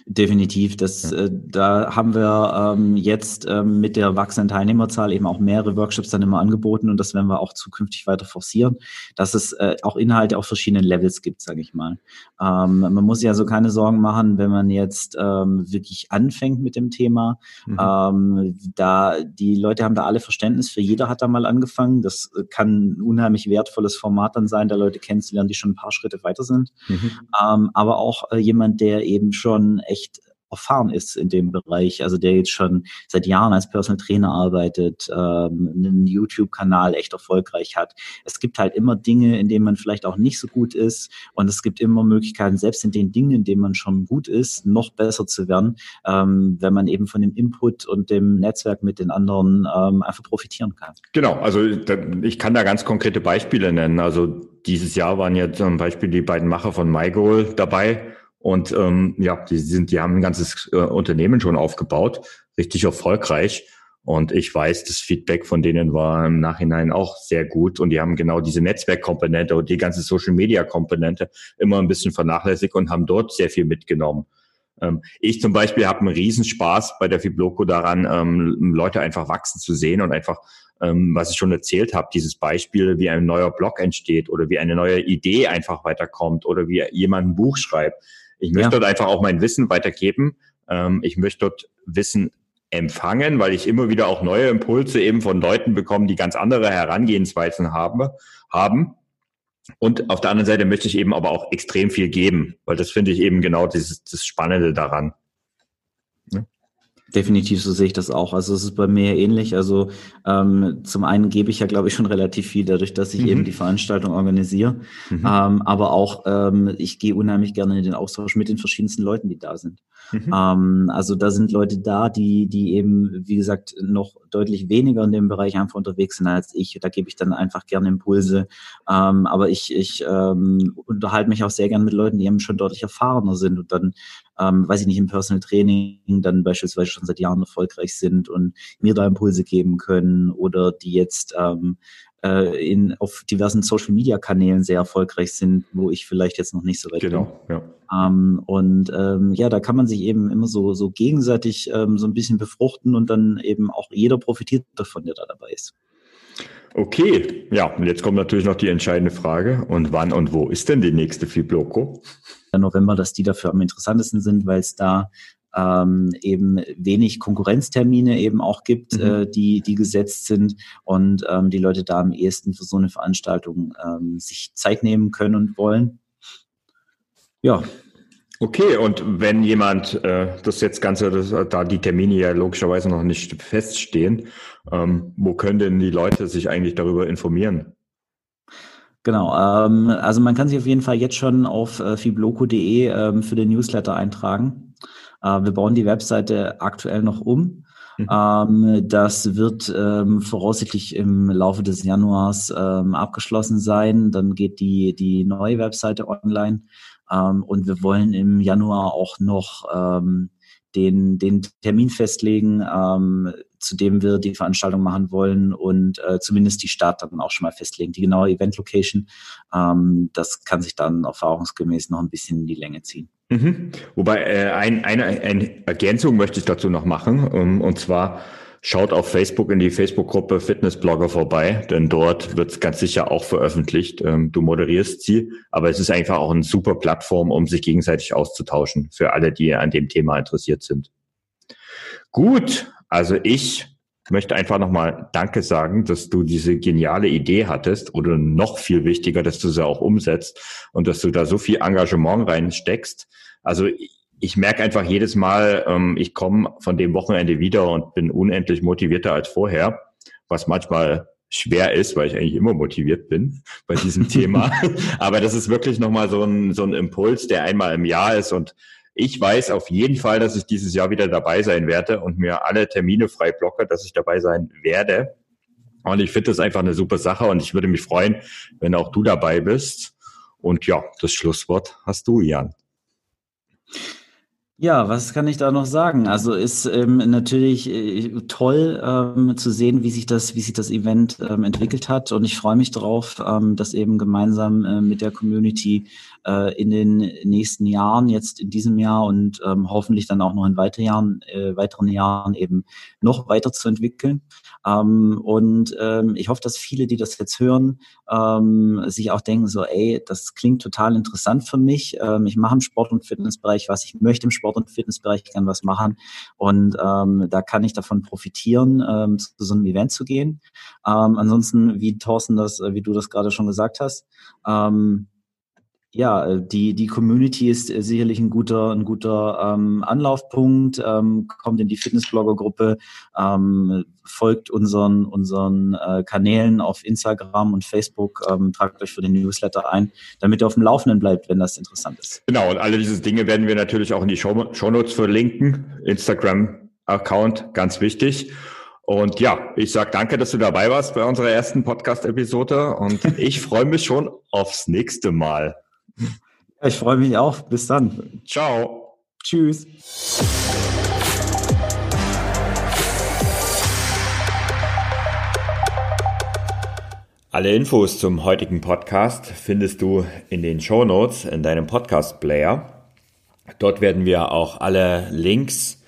Definitiv. Das, äh, da haben wir ähm, jetzt ähm, mit der wachsenden Teilnehmerzahl eben auch mehrere Workshops dann immer angeboten und das werden wir auch zukünftig weiter forcieren, dass es äh, auch Inhalte auf verschiedenen Levels gibt, sage ich mal. Ähm, man muss ja so keine Sorgen machen, wenn man jetzt ähm, wirklich anfängt mit dem Thema. Mhm. Ähm, da die Leute haben da alle Verständnis für jeder hat da mal angefangen. Das kann ein unheimlich wertvolles Format dann sein, da Leute kennenzulernen, die schon ein paar Schritte weiter sind. Mhm. Ähm, aber auch äh, jemand, der eben schon echt erfahren ist in dem Bereich, also der jetzt schon seit Jahren als Personal Trainer arbeitet, ähm, einen YouTube-Kanal echt erfolgreich hat. Es gibt halt immer Dinge, in denen man vielleicht auch nicht so gut ist und es gibt immer Möglichkeiten, selbst in den Dingen, in denen man schon gut ist, noch besser zu werden, ähm, wenn man eben von dem Input und dem Netzwerk mit den anderen ähm, einfach profitieren kann. Genau, also ich kann da ganz konkrete Beispiele nennen. Also dieses Jahr waren ja zum Beispiel die beiden Macher von MyGoal dabei und ähm, ja, die sind, die haben ein ganzes äh, Unternehmen schon aufgebaut, richtig erfolgreich. Und ich weiß, das Feedback von denen war im Nachhinein auch sehr gut. Und die haben genau diese Netzwerkkomponente und die ganze Social-Media-Komponente immer ein bisschen vernachlässigt und haben dort sehr viel mitgenommen. Ähm, ich zum Beispiel habe einen Riesenspaß bei der Fibloco daran, ähm, Leute einfach wachsen zu sehen und einfach, ähm, was ich schon erzählt habe, dieses Beispiel, wie ein neuer Blog entsteht oder wie eine neue Idee einfach weiterkommt oder wie jemand ein Buch schreibt ich möchte ja. dort einfach auch mein Wissen weitergeben. Ähm, ich möchte dort Wissen empfangen, weil ich immer wieder auch neue Impulse eben von Leuten bekomme, die ganz andere Herangehensweisen haben, haben. Und auf der anderen Seite möchte ich eben aber auch extrem viel geben, weil das finde ich eben genau dieses, das Spannende daran. Definitiv, so sehe ich das auch. Also es ist bei mir ähnlich. Also ähm, zum einen gebe ich ja, glaube ich, schon relativ viel dadurch, dass ich mhm. eben die Veranstaltung organisiere. Mhm. Ähm, aber auch ähm, ich gehe unheimlich gerne in den Austausch mit den verschiedensten Leuten, die da sind. Mhm. Ähm, also da sind Leute da, die, die eben, wie gesagt, noch deutlich weniger in dem Bereich einfach unterwegs sind als ich. Da gebe ich dann einfach gerne Impulse. Ähm, aber ich, ich ähm, unterhalte mich auch sehr gerne mit Leuten, die eben schon deutlich erfahrener sind und dann, ähm, weiß ich nicht, im Personal Training dann beispielsweise schon seit Jahren erfolgreich sind und mir da Impulse geben können oder die jetzt ähm, äh, in, auf diversen Social Media Kanälen sehr erfolgreich sind, wo ich vielleicht jetzt noch nicht so weit genau, bin. Genau, ja. Ähm, und ähm, ja, da kann man sich eben immer so, so gegenseitig ähm, so ein bisschen befruchten und dann eben auch jeder profitiert davon, der da dabei ist. Okay, ja, und jetzt kommt natürlich noch die entscheidende Frage. Und wann und wo ist denn die nächste Fibloco? November, dass die dafür am interessantesten sind, weil es da ähm, eben wenig Konkurrenztermine eben auch gibt, mhm. äh, die, die gesetzt sind und ähm, die Leute da am ehesten für so eine Veranstaltung ähm, sich Zeit nehmen können und wollen. Ja. Okay, und wenn jemand äh, das jetzt Ganze, das, da die Termine ja logischerweise noch nicht feststehen, ähm, wo können denn die Leute sich eigentlich darüber informieren? Genau, ähm, also man kann sich auf jeden Fall jetzt schon auf äh, fibloco.de ähm, für den Newsletter eintragen. Äh, wir bauen die Webseite aktuell noch um. Mhm. Ähm, das wird ähm, voraussichtlich im Laufe des Januars ähm, abgeschlossen sein. Dann geht die, die neue Webseite online. Ähm, und wir wollen im Januar auch noch ähm, den, den Termin festlegen, ähm, zu dem wir die Veranstaltung machen wollen und äh, zumindest die Start dann auch schon mal festlegen. Die genaue Event-Location, ähm, das kann sich dann erfahrungsgemäß noch ein bisschen in die Länge ziehen. Mhm. Wobei äh, ein, eine, eine Ergänzung möchte ich dazu noch machen, um, ähm, und zwar Schaut auf Facebook in die Facebook-Gruppe Fitnessblogger vorbei, denn dort wird es ganz sicher auch veröffentlicht. Ähm, du moderierst sie, aber es ist einfach auch eine super Plattform, um sich gegenseitig auszutauschen für alle, die an dem Thema interessiert sind. Gut, also ich möchte einfach nochmal Danke sagen, dass du diese geniale Idee hattest oder noch viel wichtiger, dass du sie auch umsetzt und dass du da so viel Engagement reinsteckst. Also ich merke einfach jedes Mal, ähm, ich komme von dem Wochenende wieder und bin unendlich motivierter als vorher, was manchmal schwer ist, weil ich eigentlich immer motiviert bin bei diesem Thema. Aber das ist wirklich nochmal so ein, so ein Impuls, der einmal im Jahr ist. Und ich weiß auf jeden Fall, dass ich dieses Jahr wieder dabei sein werde und mir alle Termine frei blocke, dass ich dabei sein werde. Und ich finde das einfach eine super Sache und ich würde mich freuen, wenn auch du dabei bist. Und ja, das Schlusswort hast du, Jan. Ja, was kann ich da noch sagen? Also ist ähm, natürlich äh, toll ähm, zu sehen, wie sich das, wie sich das Event ähm, entwickelt hat. Und ich freue mich darauf, ähm, das eben gemeinsam äh, mit der Community äh, in den nächsten Jahren, jetzt in diesem Jahr und ähm, hoffentlich dann auch noch in weiteren Jahren, äh, weiteren Jahren eben noch weiter zu entwickeln. Ähm, und ähm, ich hoffe, dass viele, die das jetzt hören, ähm, sich auch denken so, ey, das klingt total interessant für mich. Ähm, ich mache im Sport- und Fitnessbereich was, ich möchte im Sport- und Fitnessbereich gern was machen. Und ähm, da kann ich davon profitieren, ähm, zu so einem Event zu gehen. Ähm, ansonsten, wie Thorsten das, äh, wie du das gerade schon gesagt hast, ähm, ja, äh, die, die Community ist äh, sicherlich ein guter, ein guter ähm, Anlaufpunkt, ähm, kommt in die Fitnessblogger-Gruppe, ähm, folgt unseren, unseren äh, Kanälen auf Instagram und Facebook, ähm, tragt euch für den Newsletter ein, damit ihr auf dem Laufenden bleibt, wenn das interessant ist. Genau, und alle diese Dinge werden wir natürlich auch in die Show, Show Notes verlinken. Instagram-Account, ganz wichtig. Und ja, ich sag danke, dass du dabei warst bei unserer ersten Podcast-Episode und ich freue mich schon aufs nächste Mal. Ich freue mich auch. Bis dann. Ciao. Tschüss. Alle Infos zum heutigen Podcast findest du in den Show Notes in deinem Podcast-Player. Dort werden wir auch alle Links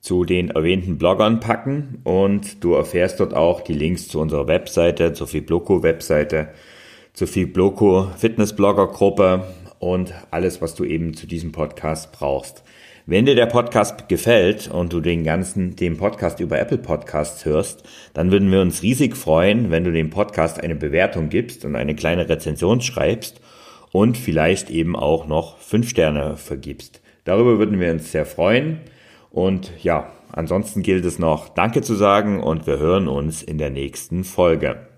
zu den erwähnten Bloggern packen und du erfährst dort auch die Links zu unserer Webseite, zur Fibloco-Webseite, zur Fibloco Fitness-Blogger-Gruppe und alles, was du eben zu diesem Podcast brauchst. Wenn dir der Podcast gefällt und du den ganzen, den Podcast über Apple Podcasts hörst, dann würden wir uns riesig freuen, wenn du dem Podcast eine Bewertung gibst und eine kleine Rezension schreibst und vielleicht eben auch noch fünf Sterne vergibst. Darüber würden wir uns sehr freuen. Und ja, ansonsten gilt es noch Danke zu sagen und wir hören uns in der nächsten Folge.